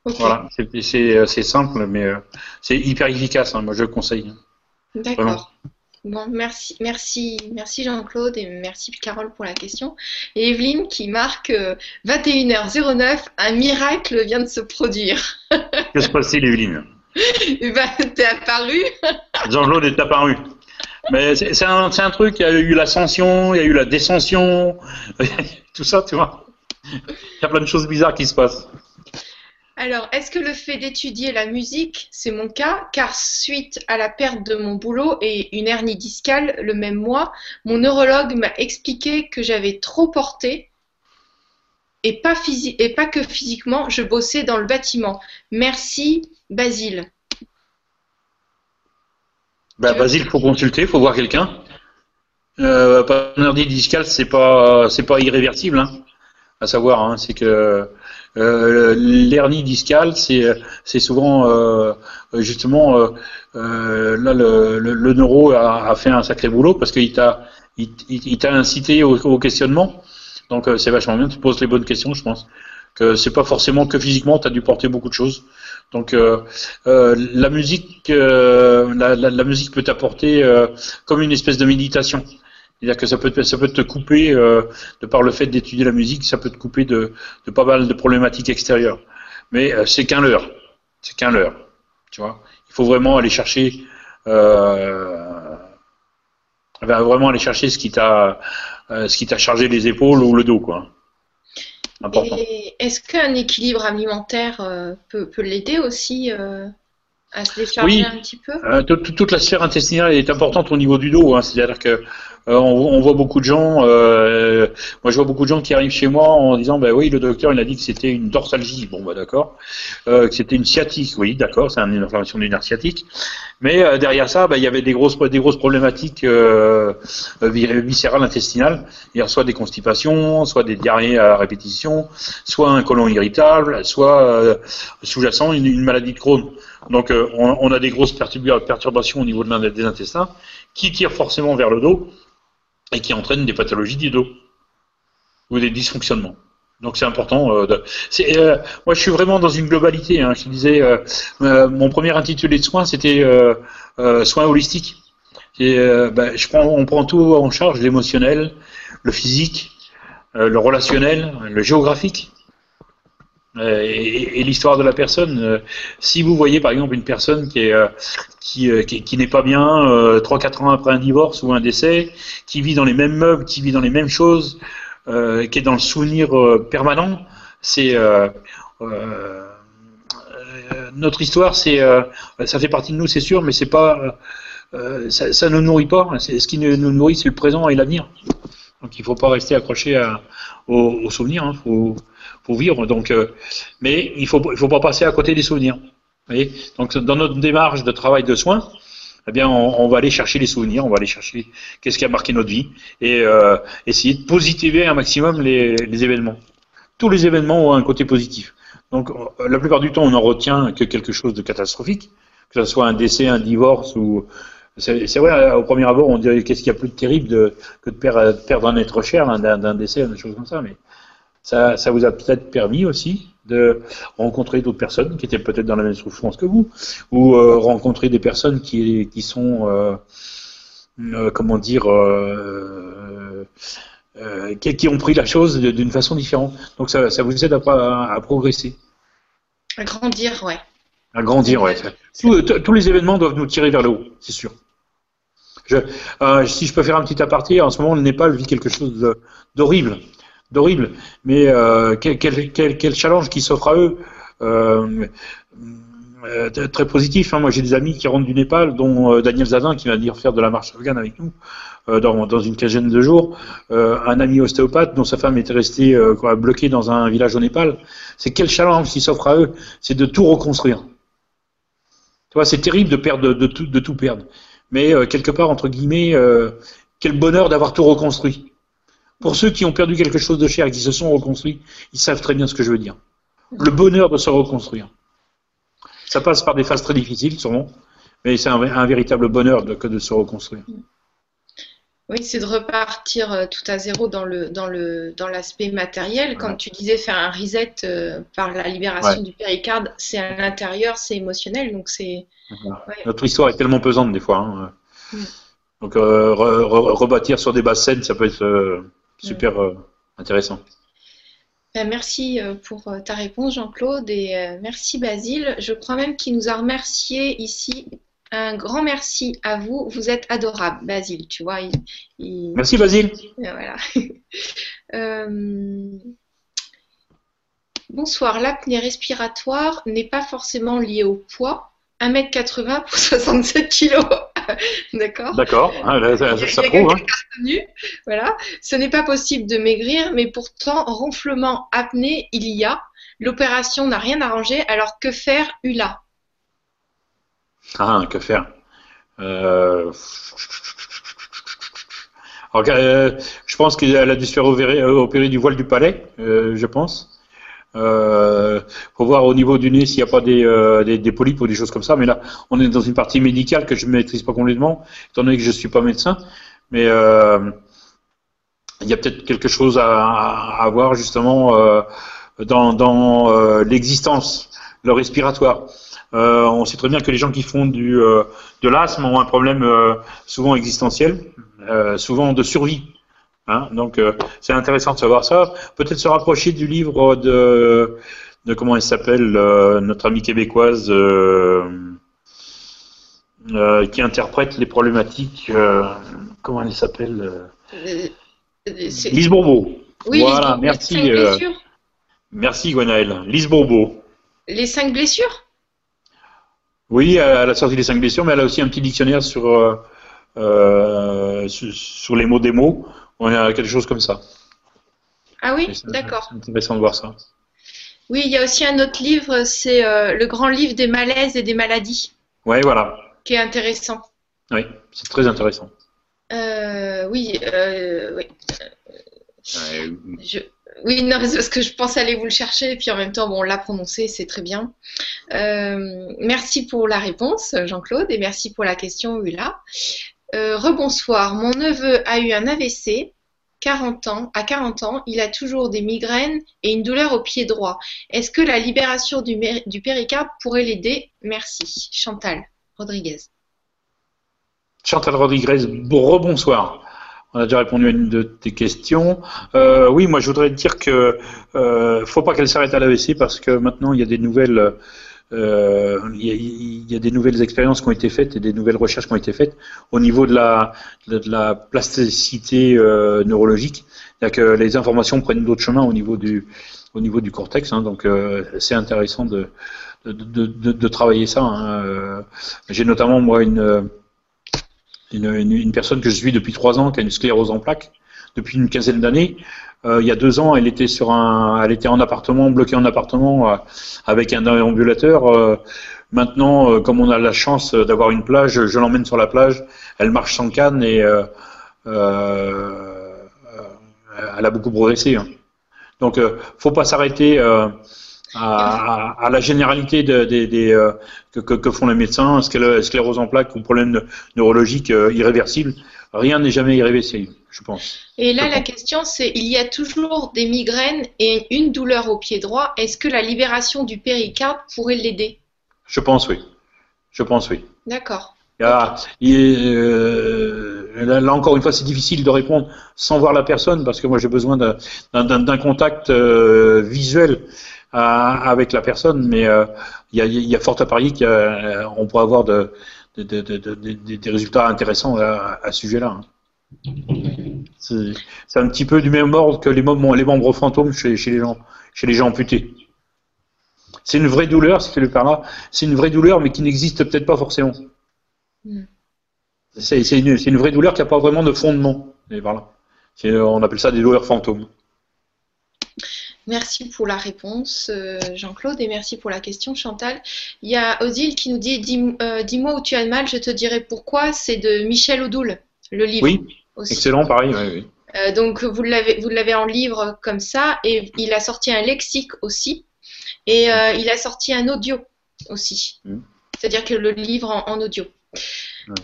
Voilà, c'est- c'est simple, mais euh, c'est hyper efficace. hein, moi, je le conseille. d'accord. Bon, merci, merci, merci Jean-Claude et merci Carole pour la question. Et Evelyne qui marque euh, 21h09, un miracle vient de se produire. Que se passe-t-il, Evelyne? Et ben, t'es apparu. Jean-Claude est apparu. Mais c'est un, c'est un truc, il y a eu l'ascension, il y a eu la descension, tout ça, tu vois. Il y a plein de choses bizarres qui se passent. Alors, est-ce que le fait d'étudier la musique, c'est mon cas, car suite à la perte de mon boulot et une hernie discale le même mois, mon neurologue m'a expliqué que j'avais trop porté et pas, physi- et pas que physiquement, je bossais dans le bâtiment. Merci, Basile. Bah, Basile, faut consulter, faut voir quelqu'un. Euh, pas une hernie discale, c'est pas, c'est pas irréversible, hein. À savoir, hein, c'est que euh, l'hernie discale, c'est, c'est souvent euh, justement euh, euh, là le, le, le neuro a, a fait un sacré boulot parce qu'il t'a, il, il- t'a incité au, au questionnement. Donc euh, c'est vachement bien. Tu poses les bonnes questions, je pense. Que c'est pas forcément que physiquement, tu as dû porter beaucoup de choses. Donc euh, euh, la musique, euh, la, la, la musique peut t'apporter euh, comme une espèce de méditation. C'est-à-dire que ça peut, te- ça peut te couper, euh, de par le fait d'étudier la musique, ça peut te couper de, de pas mal de problématiques extérieures. Mais euh, c'est qu'un leurre. C'est qu'un leurre. Tu vois? Il faut vraiment aller chercher, euh, vraiment aller chercher ce qui t'a, ce qui t'a chargé les épaules ou le dos, quoi. Important. Est-ce qu'un équilibre alimentaire peut, peut l'aider aussi à se décharger Oui. un petit peu? Euh, toute, la sphère intestinale est importante au niveau du dos. Hein. C'est-à-dire que on, on voit beaucoup de gens. euh, moi, je vois beaucoup de gens qui arrivent chez moi en disant, bah oui, le docteur, il a dit que c'était une dorsalgie. Bon, bah d'accord. Euh, que c'était une sciatique. Oui, d'accord, c'est une inflammation du nerf sciatique. Mais euh, derrière ça, bah, il y avait des grosses, des grosses problématiques euh, euh, vis- viscérales, intestinales. C'est-à-dire soit des constipations, soit des diarrhées à répétition, soit un côlon irritable, soit euh, sous-jacent une, maladie de Crohn. Donc, euh, on, a des grosses perturba- perturbations au niveau de des intestins qui tirent forcément vers le dos et qui entraînent des pathologies du dos ou des dysfonctionnements. Donc c'est important. euh, de- euh, moi, je suis vraiment dans une globalité. Hein. Je disais, euh, mon premier intitulé de soins, c'était soins holistiques. Et, ben, on prend tout en charge, l'émotionnel, le physique, le relationnel, le géographique. Euh, et, l'histoire de la personne. Euh, si vous voyez par exemple une personne qui est euh, qui, qui, n'est pas bien euh, 3-4 ans après un divorce ou un décès, qui vit dans les mêmes meubles, qui vit dans les mêmes choses, qui est dans le souvenir permanent, c'est notre histoire, c'est ça fait partie de nous, c'est sûr, mais c'est pas ça, ça nous nourrit pas. Ce qui nous nourrit, c'est le présent et l'avenir. Donc il faut pas rester accroché à, aux, faut vivre. Donc, euh, mais il faut il faut pas passer à côté des souvenirs. Voyez Donc dans notre démarche de travail de soins, eh bien on, va aller chercher les souvenirs, on va aller chercher qu'est-ce qui a marqué notre vie et euh, essayer de positiver un maximum les, événements. Tous les événements ont un côté positif. Donc euh, la plupart du temps on n'en retient que quelque chose de catastrophique, que ce soit un décès, un divorce ou c'est vrai, au premier abord, on dirait qu'est-ce qu'il y a plus de terrible que de perdre, de perdre un être cher, hein, d'un d'un décès, des choses comme ça. Mais ça, ça vous a peut-être permis aussi de rencontrer d'autres personnes qui étaient peut-être dans la même souffrance que vous, ou euh, rencontrer des personnes qui, qui sont, euh, euh, comment dire, qui, qui ont pris la chose d'une façon différente. Donc ça, ça vous aide à, à- à progresser, À grandir, ouais. à grandir. Ouais. Tous, tous les événements doivent nous tirer vers le haut, c'est sûr. Je, si je peux faire un petit aparté, en ce moment, le Népal vit quelque chose d'horrible, d'horrible. Mais euh, quel, challenge qui s'offre à eux. Euh, euh, très positif. Hein. Moi, j'ai des amis qui rentrent du Népal, dont Daniel Zavin qui va venir faire de la marche afghane avec nous dans, dans une quinzaine de jours. Un ami ostéopathe dont sa femme était restée bloquée dans un village au Népal. C'est quel challenge qui s'offre à eux? C'est de tout reconstruire. Tu c'est terrible de perdre, de, tout, de tout perdre. Mais quelque part, entre guillemets, quel bonheur d'avoir tout reconstruit. Pour ceux qui ont perdu quelque chose de cher et qui se sont reconstruits, ils savent très bien ce que je veux dire. Le bonheur de se reconstruire. Ça passe par des phases très difficiles, sûrement, mais c'est un, un véritable bonheur de, que de se reconstruire. Oui, c'est de repartir euh, tout à zéro dans le dans le dans l'aspect matériel. Comme Voilà. tu disais, faire un reset euh, par la libération Ouais. du péricarde, c'est à l'intérieur, c'est émotionnel, donc c'est. Ouais. Notre histoire est tellement pesante des fois. hein. Donc euh, re- re- rebâtir sur des basses scènes, ça peut être euh, super euh, intéressant. Ben, merci euh, pour euh, ta réponse, Jean-Claude, et euh, merci Basile. Je crois même qu'il nous a remercié ici. Un grand merci à vous. Vous êtes adorable, Basile. Tu vois, il, il- Merci Basile. Voilà. Euh, Bonsoir. L'apnée respiratoire n'est pas forcément liée au poids. 1m80 pour 67 kg. D'accord D'accord, hein, là, ça, prouve. hein. Voilà. Ce n'est pas possible de maigrir, mais pourtant, ronflement, apnée, il y a. L'opération n'a rien arrangé, alors que faire, Ula Ah, que faire? Euh, alors, euh, Je pense qu'elle a dû se faire opérer, opérer du voile du palais, euh, je pense. Euh, faut voir au niveau du nez s'il n'y a pas des, euh, des, polypes ou des choses comme ça. Mais là, on est dans une partie médicale que je ne maîtrise pas complètement, étant donné que je ne suis pas médecin. Mais euh, il y a peut-être quelque chose à, à, voir justement euh, dans, dans euh, l'existence, le respiratoire. Euh, on sait très bien que les gens qui font du, euh, de l'asthme ont un problème souvent existentiel, souvent de survie. Hein Donc euh, c'est intéressant de savoir ça. Peut-être se rapprocher du livre de, de comment elle s'appelle, euh, notre amie québécoise euh, qui interprète les problématiques. comment elle s'appelle Lise Bourbeau. Oui, voilà, merci. Merci Gwenaëlle. Lise Bourbeau. Les cinq blessures? Oui, elle a sorti les cinq blessures, mais elle a aussi un petit dictionnaire sur, euh, sur, sur les mots des mots. A quelque chose comme ça. Ah oui, d'accord. C'est intéressant de voir ça. Oui, il y a aussi un autre livre, c'est euh, le grand livre des malaises et des maladies, Oui, voilà. qui est intéressant. Oui, c'est très intéressant. Euh, oui, euh, oui. Je... Oui, non, parce que je pense aller vous le chercher, et puis en même temps, bon, on l'a prononcé, c'est très bien. Euh, merci pour la réponse, Jean-Claude, et merci pour la question, Ula. Euh, rebonsoir, mon neveu a eu un AVC 40 ans, à 40 ans, il a toujours des migraines et une douleur au pied droit. Est-ce que la libération du, du péricarpe pourrait l'aider? Merci. Chantal Rodriguez. Chantal Rodriguez, rebonsoir. On a déjà répondu à une de tes questions. Euh, oui, moi je voudrais te dire que euh, faut pas qu'elle s'arrête à l'AVC parce que maintenant il y a des nouvelles, euh, il, y a, des nouvelles expériences qui ont été faites et des nouvelles recherches qui ont été faites au niveau de la, plasticité euh, neurologique. C'est-à-dire que les informations prennent d'autres chemins au niveau du, cortex. Hein, donc euh, c'est intéressant de, travailler ça. Hein. J'ai notamment moi une, une, personne que je suis depuis trois ans qui a une sclérose en plaques depuis une quinzaine d'années. Euh, il y a deux ans, elle était sur un, elle était en appartement, bloquée en appartement euh, avec un ambulateur. Euh, maintenant, comme on a la chance d'avoir une plage, je l'emmène sur la plage. Elle marche sans canne et elle a beaucoup progressé. Hein. Donc, faut pas s'arrêter. À, la généralité de, de, de, euh, que, que, font les médecins, sclérose en plaques ou problème neurologique euh, irréversible, rien n'est jamais irréversible, je pense. Et là, la question, c'est il y a toujours des migraines et une douleur au pied droit. Est-ce que la libération du péricarpe pourrait l'aider? Je pense oui. Je pense oui. D'accord. Ah, euh, là, là, encore une fois, c'est difficile de répondre sans voir la personne parce que moi j'ai besoin d'un contact euh, visuel avec la personne, mais euh, il y, a, y, a, fort à parier qu'on pourrait avoir de, de, de, des résultats intéressants à, à ce sujet-là. Hein. C'est un petit peu du même ordre que les membres, les membres fantômes chez, chez, les gens, chez les gens amputés. C'est une vraie douleur, si tu le par là. C'est une vraie douleur, mais qui n'existe peut-être pas forcément. Mm. C'est une, une, vraie douleur qui n'a pas vraiment de fondement. Et voilà. On appelle ça des douleurs fantômes. Merci pour la réponse, euh, Jean-Claude, et merci pour la question, Chantal. Il y a Odile qui nous dit Dis-moi euh, dis où tu as le mal, je te dirai pourquoi. C'est de Michel Odoul, le livre. Oui, aussi. excellent, pareil. Oui, oui. Euh, donc, vous l'avez en livre comme ça, et il a sorti un lexique aussi, et il a sorti un audio aussi. Mm. C'est-à-dire que le livre en, en audio.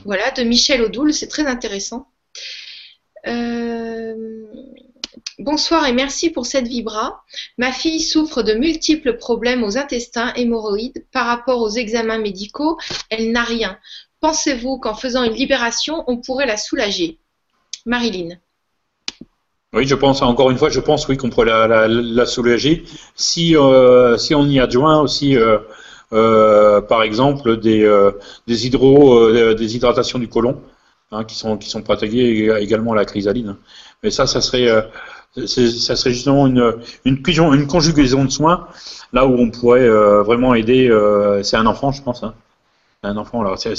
Voilà, de Michel Odoul, c'est très intéressant. Bonsoir et merci pour cette vibra. Ma fille souffre de multiples problèmes aux intestins, hémorroïdes. Par rapport aux examens médicaux, elle n'a rien. Pensez-vous qu'en faisant une libération, on pourrait la soulager? Marilyn. Oui, je pense, encore une fois, je pense oui qu'on pourrait la, la, la, soulager si, euh, si on y adjoint aussi, euh, euh, par exemple, des, des, hydro, des hydratations du côlon, hein, qui, sont, qui sont pratiquées également à la chrysaline. Mais ça, ça serait, ça serait justement une, une, une, conjugaison de soins, là où on pourrait vraiment aider. C'est un enfant, je pense. Hein. Un enfant, alors c'est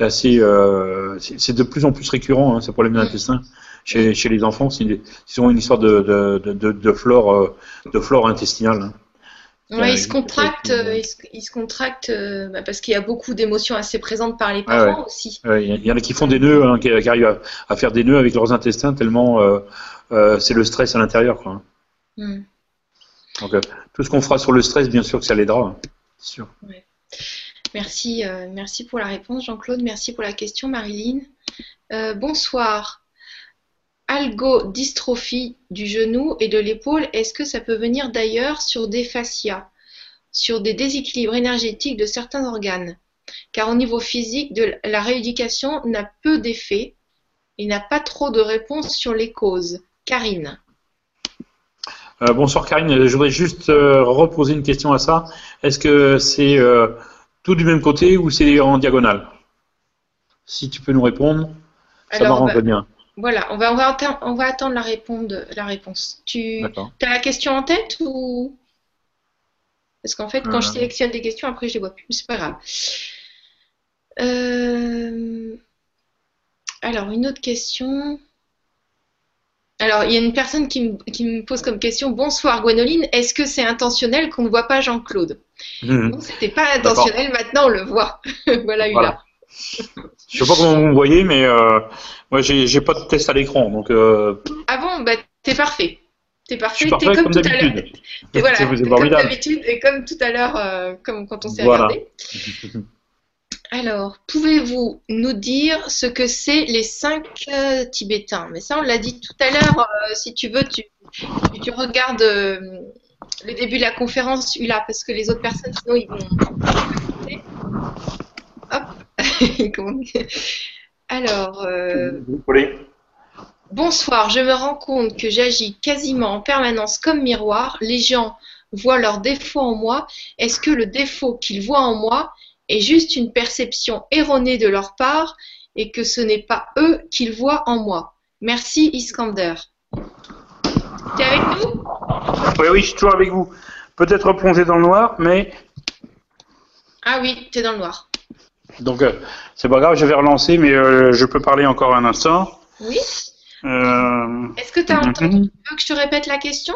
assez, euh, c'est de plus en plus récurrent hein, ces problèmes d'intestin chez, chez les enfants. C'est une, une histoire de, de, de, de flore, euh, de flore intestinale. Hein. Ouais, il se contracte, il se, il se contracte bah, parce qu'il y a beaucoup d'émotions assez présentes par les parents ah ouais. aussi. Il ouais, y en a qui font des nœuds, hein, qui, qui, arrivent à, à, faire des nœuds avec leurs intestins tellement euh, euh, c'est le stress à l'intérieur. Quoi. Mm. Donc euh, tout ce qu'on fera sur le stress, bien sûr que ça l'aidera, hein, sûr. Ouais. Merci, merci pour la réponse, Jean-Claude. Merci pour la question, Marilyn. bonsoir algodystrophie du genou et de l'épaule, est-ce que ça peut venir d'ailleurs sur des fascias, sur des déséquilibres énergétiques de certains organes? Car au niveau physique, la rééducation n'a peu d'effet. Il n'a pas trop de réponse sur les causes. Karine. Euh, bonsoir Karine, je voudrais juste euh, reposer une question à ça. Est-ce que c'est euh, tout du même côté ou c'est en diagonale? Si tu peux nous répondre, ça m'arrangerait bien. Voilà, on va, on va, attendre, on va attendre la, réponse. Tu as la question en tête ou? Parce qu'en fait, quand euh... je sélectionne des questions, après je les vois plus. C'est pas grave. Euh... Alors, une autre question. Alors, il y a une personne qui me, qui me pose comme question Bonsoir Gwénoline, est-ce que c'est intentionnel qu'on ne voit pas Jean-Claude? Mmh. Non, c'était pas intentionnel, maintenant on le voit. voilà, voilà. Je sais pas comment vous me voyez, mais euh, moi j'ai pas de test à l'écran, donc. Euh... Ah bon, bah t'es parfait. T'es parfait. Parfait comme, comme d'habitude. Voilà, comme d'habitude et comme tout à l'heure, euh, comme quand on s'est voilà. regardé. Alors, pouvez-vous nous dire ce que c'est les cinq euh, Tibétains? Mais ça, on l'a dit tout à l'heure. si tu veux, tu, tu- tu regardes le début de la conférence, celui-là, parce que les autres personnes, sinon, ils vont. Hop. Alors, euh, bonsoir. Je me rends compte que j'agis quasiment en permanence comme miroir. Les gens voient leurs défauts en moi. Est-ce que le défaut qu'ils voient en moi est juste une perception erronée de leur part et que ce n'est pas eux qu'ils voient en moi? Merci Iskander. T'es avec nous? Oui, oui, je suis toujours avec vous. Peut-être plongé dans le noir, mais Ah oui, t'es dans le noir. donc euh, c'est pas grave, je vais relancer, mais euh, je peux parler encore un instant. Oui. Euh, Est-ce que t'as entendu mhm. Tu veux que je te répète la question?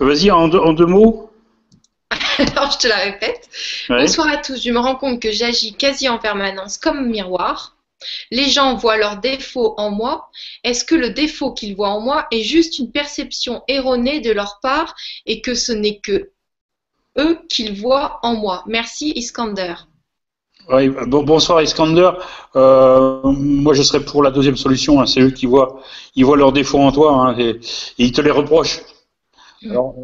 Vas-y, en, deux- en deux mots. Alors je te la répète. Ouais. Bonsoir à tous. Je me rends compte que j'agis quasi en permanence comme miroir. Les gens voient leurs défauts en moi. Est-ce que le défaut qu'ils voient en moi est juste une perception erronée de leur part et que ce n'est que eux qu'ils voient en moi? Merci Iskander. Bon- bonsoir Iskander. Euh, moi, je serais pour la deuxième solution. hein. C'est eux qui voient, ils voient leurs défauts en toi hein, et, et ils te les reprochent. Mm. Alors,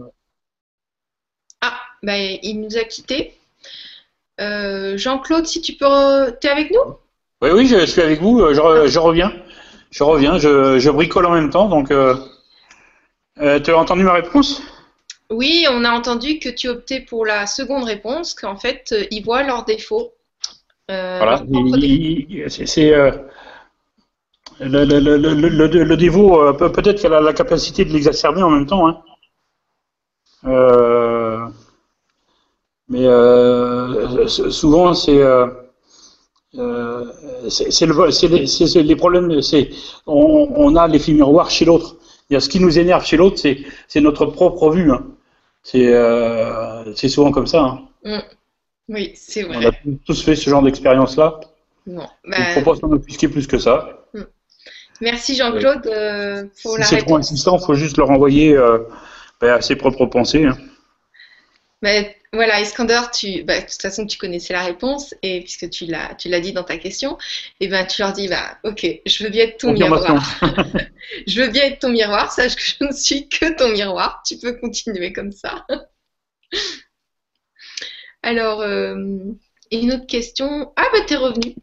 Ah, ben, il nous a quittés. Euh, Jean-Claude, si tu peux... T'es avec nous? Oui, oui, je suis avec vous. euh, Je, je reviens. Je reviens. Je, je bricole en même temps. Donc, euh, euh, tu as entendu ma réponse? Oui, on a entendu que tu optais pour la seconde réponse, qu'en fait, ils voient leurs défauts. Euh, Voilà. C'est le, le, le, le, le- le dévot. peut- Peut-être qu'elle a la capacité de l'exacerber en même temps. Hein. Euh, mais euh, souvent, c'est euh, c'est le- c'est les, les problèmes. C'est on, on a l'effet miroir chez l'autre. Il y a ce qui nous énerve chez l'autre, c'est c'est notre propre vue. hein. C'est euh, c'est souvent comme ça. hein. Oui, c'est On vrai. a tous fait ce genre d'expérience-là. Ben, ne faut pas s'en offusquer plus que ça. merci Jean-Claude euh, pour Si la c'est trop insistant, il faut juste leur envoyer euh, ben, à ses propres pensées. hein. Ben, voilà, Iskander, tu, ben, de toute façon, tu connaissais la réponse et puisque tu l'as, tu l'as dit dans ta question, et ben, tu leur dis, bah, ok, je veux bien être ton miroir. Je veux bien être ton miroir, sache que je ne suis que ton miroir. Tu peux continuer comme ça. Alors, euh, une autre question. Ah, bah, t'es revenu.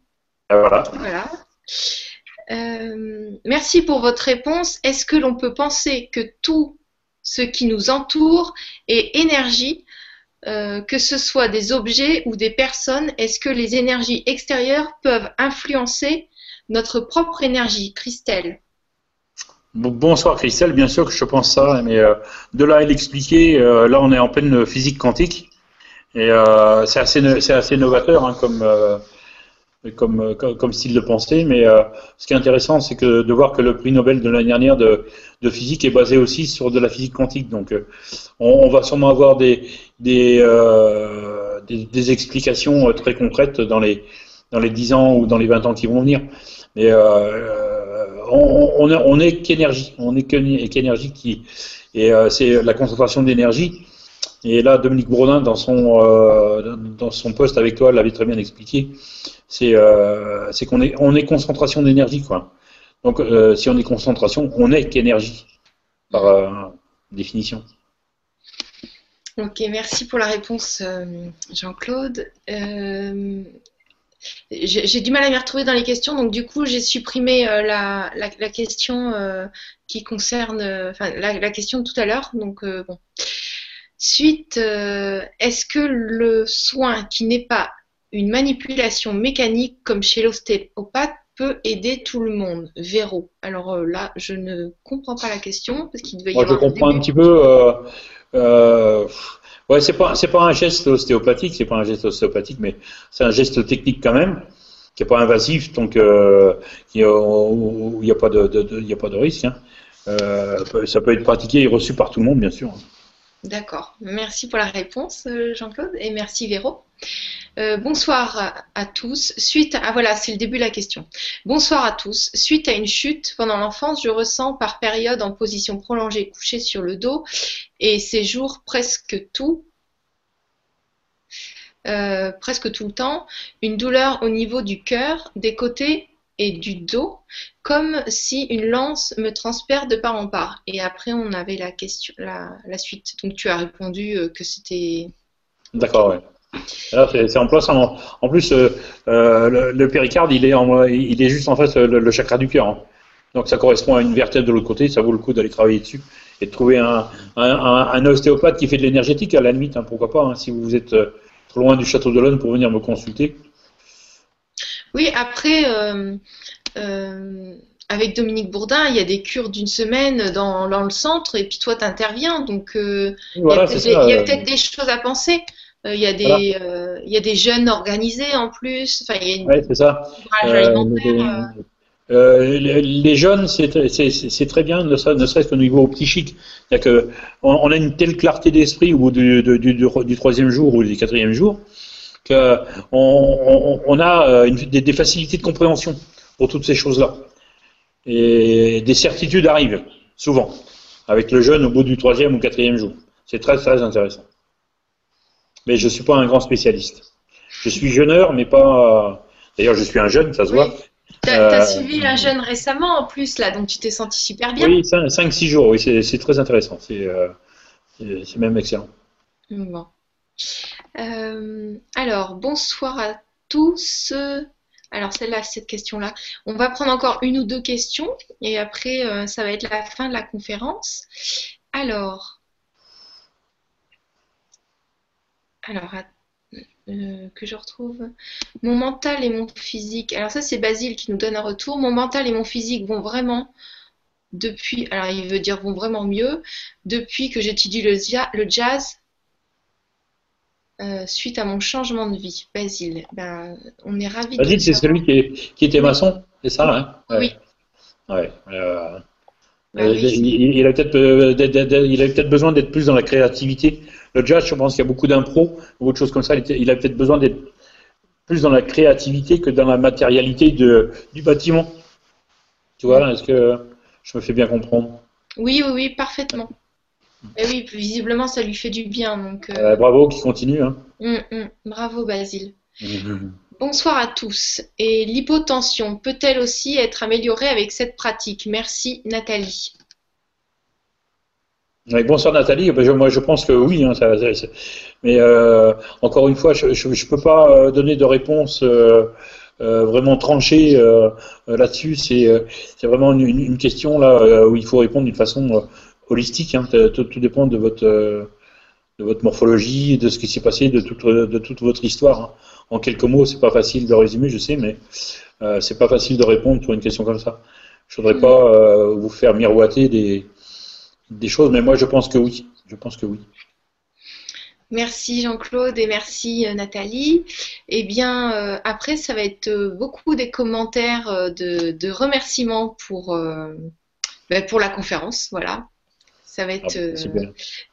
Ah, Voilà. Voilà. Euh, merci pour votre réponse. Est-ce que l'on peut penser que tout ce qui nous entoure est énergie, euh, que ce soit des objets ou des personnes Est-ce que les énergies extérieures peuvent influencer notre propre énergie Christelle? Bon- Bonsoir Christelle, bien sûr que je pense ça, mais euh, de là à l'expliquer, euh, là on est en pleine physique quantique. Et c'est assez, assez novateur hein, comme, comme, comme, style de pensée, mais ce qui est intéressant c'est de voir que le prix Nobel de l'année dernière de, de physique est basé aussi sur de la physique quantique, donc euh, on, va sûrement avoir des, des, euh, des, explications euh, très concrètes dans les, dans les 10 ans ou dans les 20 ans qui vont venir. Mais on, on est, qu'énergie, on est qu'éne- qu'énergie qui et c'est la concentration d'énergie. Et là, Dominique Bourdin, dans son dans son poste avec toi, l'avait très bien expliqué. C'est euh, qu'on est on est concentration d'énergie quoi. Donc euh, si on est concentration, on est qu'énergie par euh, définition. Ok, merci pour la réponse, euh, Jean-Claude. J'ai du mal à m'y retrouver dans les questions, donc du coup, j'ai supprimé la, question qui concerne, enfin, la, la question de tout à l'heure. Donc, bon. Suite, est-ce que le soin qui n'est pas une manipulation mécanique comme chez l'ostéopathe peut aider tout le monde Véro. Alors euh, là, je ne comprends pas la question parce qu'il devait y Moi, je avoir un comprends un petit peu. Euh, euh, ouais, c'est pas c'est pas un geste ostéopathique, c'est pas un geste ostéopathique, mais c'est un geste technique quand même, qui est pas invasif, donc euh, euh, il n'y a pas de, de- de- il y a pas de risque. hein. Euh, ça peut être pratiqué et reçu par tout le monde, bien sûr. D'accord. Merci pour la réponse, euh, Jean-Claude, et merci Véro. Euh, bonsoir à, tous. Suite à, ah, voilà, c'est le début de la question. Bonsoir à tous. Suite à une chute pendant l'enfance, je ressens par période en position prolongée couché sur le dos et ces jours presque tout euh, presque tout le temps, une douleur au niveau du cœur, des côtés et du dos, comme si une lance me transperce de part en part. Et après, on avait la question, la, la suite. Donc, tu as répondu euh, que c'était. D'accord, ouais. C'est en place. En, en plus, euh, euh, le, le péricarde, il est, en, il est juste en face le, le chakra du cœur. hein. Donc, ça correspond à une vertèbre de l'autre côté. Ça vaut le coup d'aller travailler dessus et de trouver un, un, un- un ostéopathe qui fait de l'énergétique à la limite. hein, pourquoi pas hein, Si vous êtes euh, trop loin du château de l'Aune pour venir me consulter. Oui, après, euh, euh, avec Dominique Bourdin, il y a des cures d'une semaine dans, dans le centre et puis toi, tu interviens. Donc, euh, il y a Voilà, il y euh, peut-être des choses à penser. Euh, il y a des, euh, il y a des jeunes organisés en plus. Enfin, il y a une ouais, c'est ça. Euh, les, jeunes, c'est très bien, ne serait- ne serait-ce qu'au niveau psychique. Que on, on a une telle clarté d'esprit au bout du, du, du- du troisième jour ou du quatrième jour qu'on on, on a une- des, des facilités de compréhension pour toutes ces choses-là. Et des certitudes arrivent, souvent, avec le jeune au bout du troisième ou quatrième jour. C'est très très intéressant. Mais je suis pas un grand spécialiste. Je suis jeuneur, mais pas. D'ailleurs, je suis un jeune, ça se voit. T'as, t'as Euh, suivi un jeune récemment en plus là, donc tu t'es senti super bien. Oui, 5-6 jours, oui, c'est très intéressant. C'est euh, c'est même excellent. Bon. Euh, alors, bonsoir à tous. Alors, celle-là, cette question-là. On va prendre encore une ou deux questions et après, euh, ça va être la fin de la conférence. Alors, alors euh, que je retrouve. Mon mental et mon physique. Alors, ça, c'est Basile qui nous donne un retour. Mon mental et mon physique vont vraiment depuis. Alors, il veut dire vont vraiment mieux depuis que j'étudie le, le jazz euh, suite à mon changement de vie. Basile, ben, on est ravis de Basile, c'est celui qui, est- qui était maçon, c'est ça hein? Ouais. Oui. Ouais. euh, Bah oui. il, il a peut-être d'être- d'être- il a peut-être besoin d'être plus dans la créativité. Le jazz, je pense qu'il y a beaucoup d'impro ou autre chose comme ça. Il, a peut-être besoin d'être plus dans la créativité que dans la matérialité de, du bâtiment. Tu vois, est-ce que je me fais bien comprendre? Oui, oui, oui, parfaitement. Et oui, visiblement, ça lui fait du bien. Donc, euh, Euh, Bravo, qui continue. Hein. hum, hum, bravo, Basile. Bonsoir à tous. Et l'hypotension peut-elle aussi être améliorée avec cette pratique? Merci, Nathalie. Bonsoir Nathalie, Ben, je- moi je pense que oui, hein, ça- ça- ça- mais euh, encore une fois, je ne peux pas euh, donner de réponse euh, euh, vraiment tranchée là-dessus. C'est vraiment une, question là où il faut répondre d'une façon holistique. hein. Tout, tout dépend de votre de votre morphologie, de ce qui s'est passé, de toute de toute votre histoire. hein. En quelques mots, c'est pas facile de résumer, je sais, mais c'est pas facile de répondre sur une question comme ça. Je voudrais Mm. pas vous faire miroiter des des choses, mais moi je pense que oui. Je pense que oui. Merci Jean-Claude et merci euh, Nathalie. Eh bien, euh, après, ça va être euh, beaucoup des commentaires de, de remerciements pour, euh, ben, pour la conférence. Voilà. Ça va Ah, être, euh,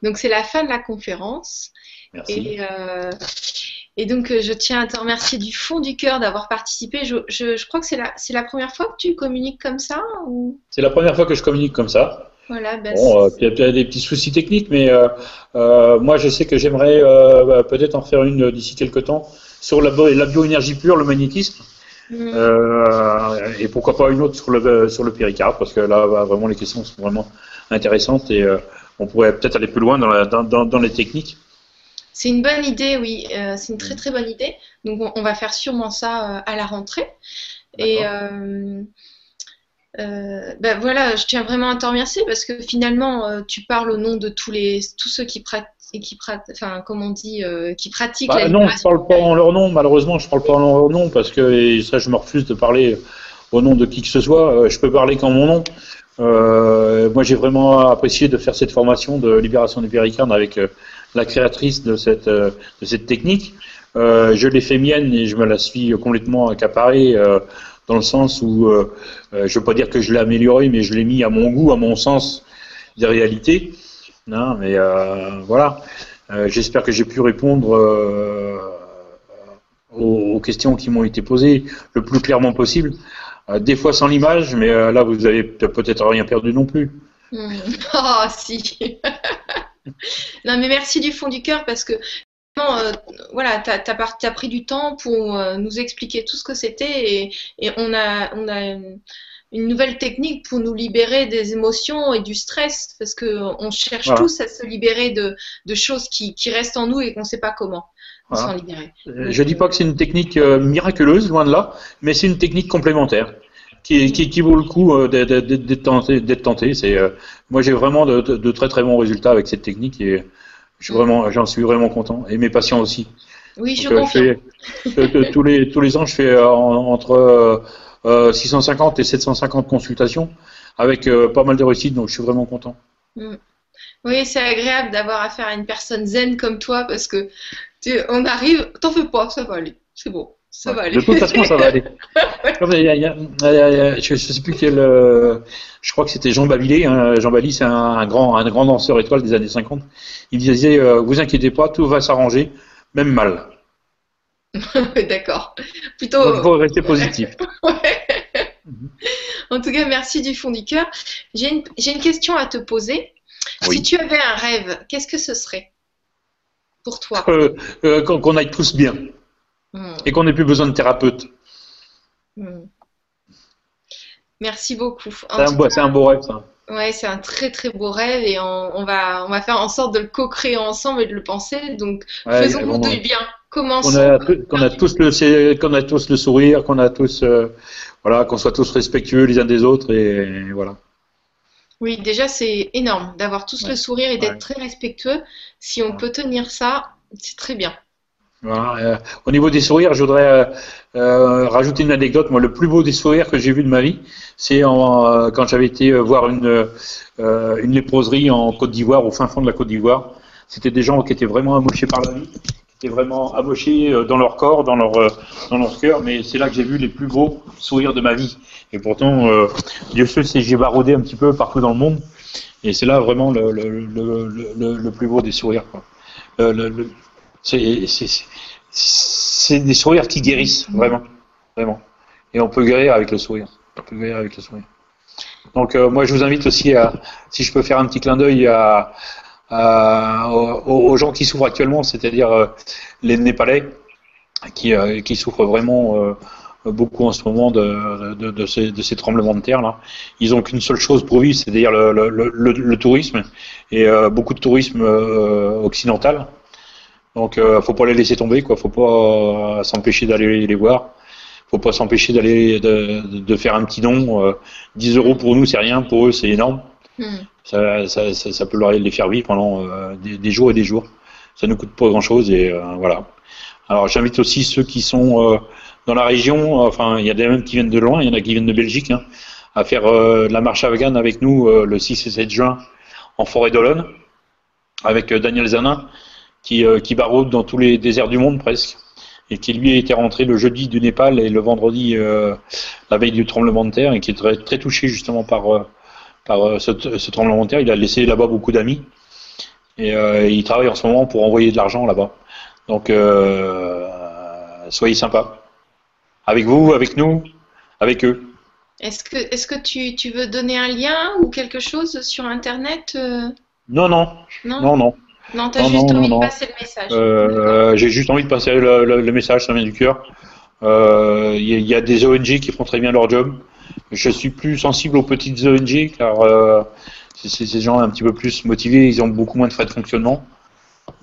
donc, c'est la fin de la conférence. Merci. Et, et donc, je tiens à te remercier du fond du cœur d'avoir participé. Je, je- je crois que c'est la, la première fois que tu communiques comme ça ou... C'est la première fois que je communique comme ça. Voilà, ben, Bon, euh, il y a des petits soucis techniques, mais euh, euh, moi je sais que j'aimerais bah, peut-être en faire une d'ici quelques temps sur la, bio- la bioénergie pure, le magnétisme, euh, et pourquoi pas une autre sur le sur le péricarde, parce que là bah, vraiment les questions sont vraiment intéressantes et on pourrait peut-être aller plus loin dans, la, dans, dans, dans les techniques. C'est une bonne idée, oui. C'est une très très bonne idée. Donc on, on va faire sûrement ça à la rentrée. Et euh, ben voilà, je tiens vraiment à te remercier parce que finalement euh, tu parles au nom de tous les tous ceux qui pratiquent, qui pratiquent, enfin comme on dit, euh, qui pratiquent Bah, la non, je parle pas en leur nom, malheureusement, je parle pas en leur nom parce que et ça, je me refuse de parler au nom de qui que ce soit. Euh, Je peux parler qu'en mon nom. Euh, moi, j'ai vraiment apprécié de faire cette formation de libération du péricarde avec euh, la créatrice de cette euh, de cette technique. Euh, je l'ai fait mienne et je me la suis complètement accaparée euh, dans le sens où euh, euh, je veux pas dire que je l'ai améliorée, mais je l'ai mis à mon goût, à mon sens des réalités. Non, mais euh, voilà. J'espère que j'ai pu répondre aux, questions qui m'ont été posées le plus clairement possible. Des fois sans l'image, mais là vous avez peut- peut-être rien perdu non plus. Hmm. Oh si. non mais merci du fond du cœur parce que euh, voilà, tu as, pris du temps pour euh, nous expliquer tout ce que c'était et, et, on a, on a une nouvelle technique pour nous libérer des émotions et du stress parce qu'on cherche Voilà. tous à se libérer de, de choses qui, qui restent en nous et qu'on ne sait pas comment Voilà. s'en libérer. Je dis pas que c'est une technique euh, miraculeuse, loin de là, mais c'est une technique complémentaire qui, qui, qui vaut le coup euh, d'être tenté. euh, moi, j'ai vraiment de, de- de très très bons résultats avec cette technique et je suis vraiment, j'en suis vraiment content. Et mes patients aussi. Oui, je Donc, euh, confirme. fais- euh, euh, tous les tous les ans, je fais euh, en- entre euh, euh, 650 et 750 consultations avec euh, pas mal de réussites, donc je suis vraiment content. Oui, c'est agréable d'avoir affaire à une personne zen comme toi parce que tu, on arrive, t'en fais pas, ça va aller, c'est bon, ça va aller. De toute façon, ça va aller. Comme il y a- il y a- il y a- je ne sais plus quel. euh, je crois que c'était Jean Babilé. hein. Jean Babilé, c'est un, un grand, un grand danseur étoile des années 50. Il disait euh, Vous inquiétez pas, tout va s'arranger, même mal. D'accord. Plutôt. il faut rester positif. En tout cas, merci du fond du cœur. J'ai une, question à te poser. Oui. Si tu avais un rêve, qu'est-ce que ce serait? Pour toi Euh, euh, qu'on aille tous bien Hmm, et qu'on n'ait plus besoin de thérapeute. hmm. Merci beaucoup. C'est un, beau- c'est un beau rêve, ça. Ouais, c'est un très très beau rêve et on, on va, on va faire en sorte de le co-créer ensemble et de le penser. Donc, Ouais, faisons-nous bon, du bien. Commençons. qu'on a, a tous le c'est- qu'on a tous le sourire, qu'on a tous euh, voilà, qu'on soit tous respectueux les uns des autres et voilà. Oui, déjà, c'est énorme d'avoir tous Ouais. le sourire et d'être Ouais. très respectueux. Si on peut tenir ça, c'est très bien. Voilà, euh, au niveau des sourires, je voudrais euh, euh, rajouter une anecdote. Moi, le plus beau des sourires que j'ai vu de ma vie, c'est euh, quand j'avais été euh, voir une, euh, une léproserie en Côte d'Ivoire, au fin fond de la Côte d'Ivoire. C'était des gens qui étaient vraiment amochés par la vie, qui étaient vraiment amochés dans leur corps, dans leur, dans leur cœur. Mais c'est là que j'ai vu les plus beaux sourires de ma vie. Et pourtant, Dieu sait si j'ai baroudé un petit peu partout dans le monde. Et c'est là vraiment le, le, le- le plus beau des sourires. Quoi. C'est, des sourires qui guérissent, vraiment. Vraiment. Et on peut guérir avec le sourire. On peut guérir avec le sourire. Donc, euh, moi, je vous invite aussi à, si je peux faire un petit clin d'œil à, à- aux, aux gens qui souffrent actuellement, c'est-à-dire euh, les Népalais, qui, euh, qui souffrent vraiment beaucoup en ce moment de, de, de ces, de ces tremblements de terre là. Ils ont qu'une seule chose pour vivre, c'est-à-dire le, le, le, le tourisme et beaucoup de tourisme occidental. Donc, euh, faut pas les laisser tomber, quoi. Faut pas euh, s'empêcher d'aller les voir. Faut pas s'empêcher d'aller de, faire un petit don. Euh, 10 euros pour nous, c'est rien. Pour eux, c'est énorme. Hmm. Ça, ça, ça, ça peut leur les faire vivre pendant euh, des, des jours et des jours. Ça ne coûte pas grand-chose et voilà. Alors, j'invite aussi ceux qui sont dans la région. Enfin, il y a des mêmes qui viennent de loin. Il y en a qui viennent de Belgique, hein, à faire la marche afghane avec nous le 6 et 7 juin en forêt d'Olonne avec Daniel Zanin qui, euh, qui baroude dans tous les déserts du monde presque, et qui lui était rentré le jeudi du Népal et le vendredi euh, la veille du tremblement de terre, et qui est très, très touché justement par, euh, par euh, ce, ce tremblement de terre. Il a laissé là-bas beaucoup d'amis, et il travaille en ce moment pour envoyer de l'argent là-bas. Donc soyez sympas. Avec vous, avec nous, avec eux. Est-ce que, est-ce que tu, tu veux donner un lien ou quelque chose sur Internet Non, non, Non, non, non. Non, t'as juste non, envie non, de passer le message. Euh, J'ai juste envie de passer le, le- le message, ça vient du cœur. Euh, Il y, a- il y a des ONG qui font très bien leur job. Je suis plus sensible aux petites ONG car euh, c'est ces gens un petit peu plus motivés, ils ont beaucoup moins de frais de fonctionnement.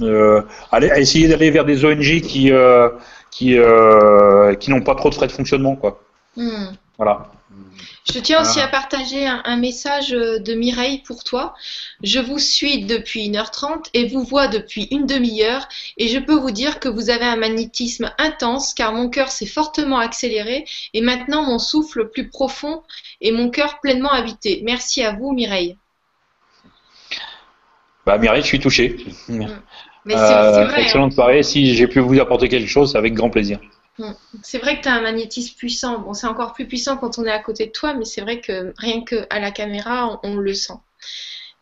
Euh, allez, essayer d'aller vers des ONG qui euh, qui euh, qui n'ont pas trop de frais de fonctionnement, quoi. Hmm. Voilà. Je tiens aussi Ah. à partager un, un message euh, de Mireille pour toi. Je vous suis depuis 1h30 et vous vois depuis une demi-heure et je peux vous dire que vous avez un magnétisme intense car mon cœur s'est fortement accéléré et maintenant mon souffle plus profond et mon cœur pleinement habité. Merci à vous Mireille. Bah Mireille, je suis touché. Mais Euh, hein. excellente soirée. Si j'ai pu vous apporter quelque chose, c'est avec grand plaisir. C'est vrai que tu as un magnétisme puissant. Bon, c'est encore plus puissant quand on est à côté de toi, mais c'est vrai que rien qu'à la caméra, on, on le sent.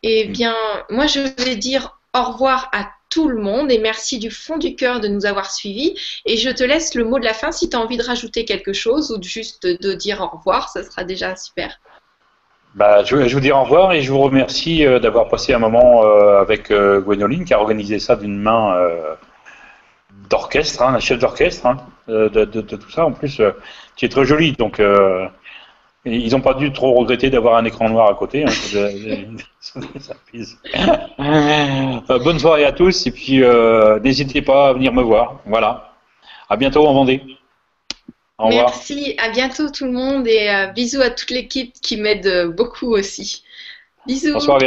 Eh bien, moi, je vais dire au revoir à tout le monde et merci du fond du cœur de nous avoir suivis. Et je te laisse le mot de la fin si tu as envie de rajouter quelque chose ou juste de dire au revoir, ça sera déjà super. Bah, je, je vous dis au revoir et je vous remercie euh, d'avoir passé un moment euh, avec euh, qui a organisé ça d'une main euh, d'orchestre, hein, chef d'orchestre hein, de, de, de, tout ça. En plus, euh, tu es très jolie, donc euh, ils n'ont pas dû trop regretter d'avoir un écran noir à côté. Hein, bonne soirée à tous et puis n'hésitez pas à venir me voir. Voilà. À bientôt en Vendée. Au revoir. Merci, à bientôt tout le monde et bisous à toute l'équipe qui m'aide beaucoup aussi. Bisous. Bonsoir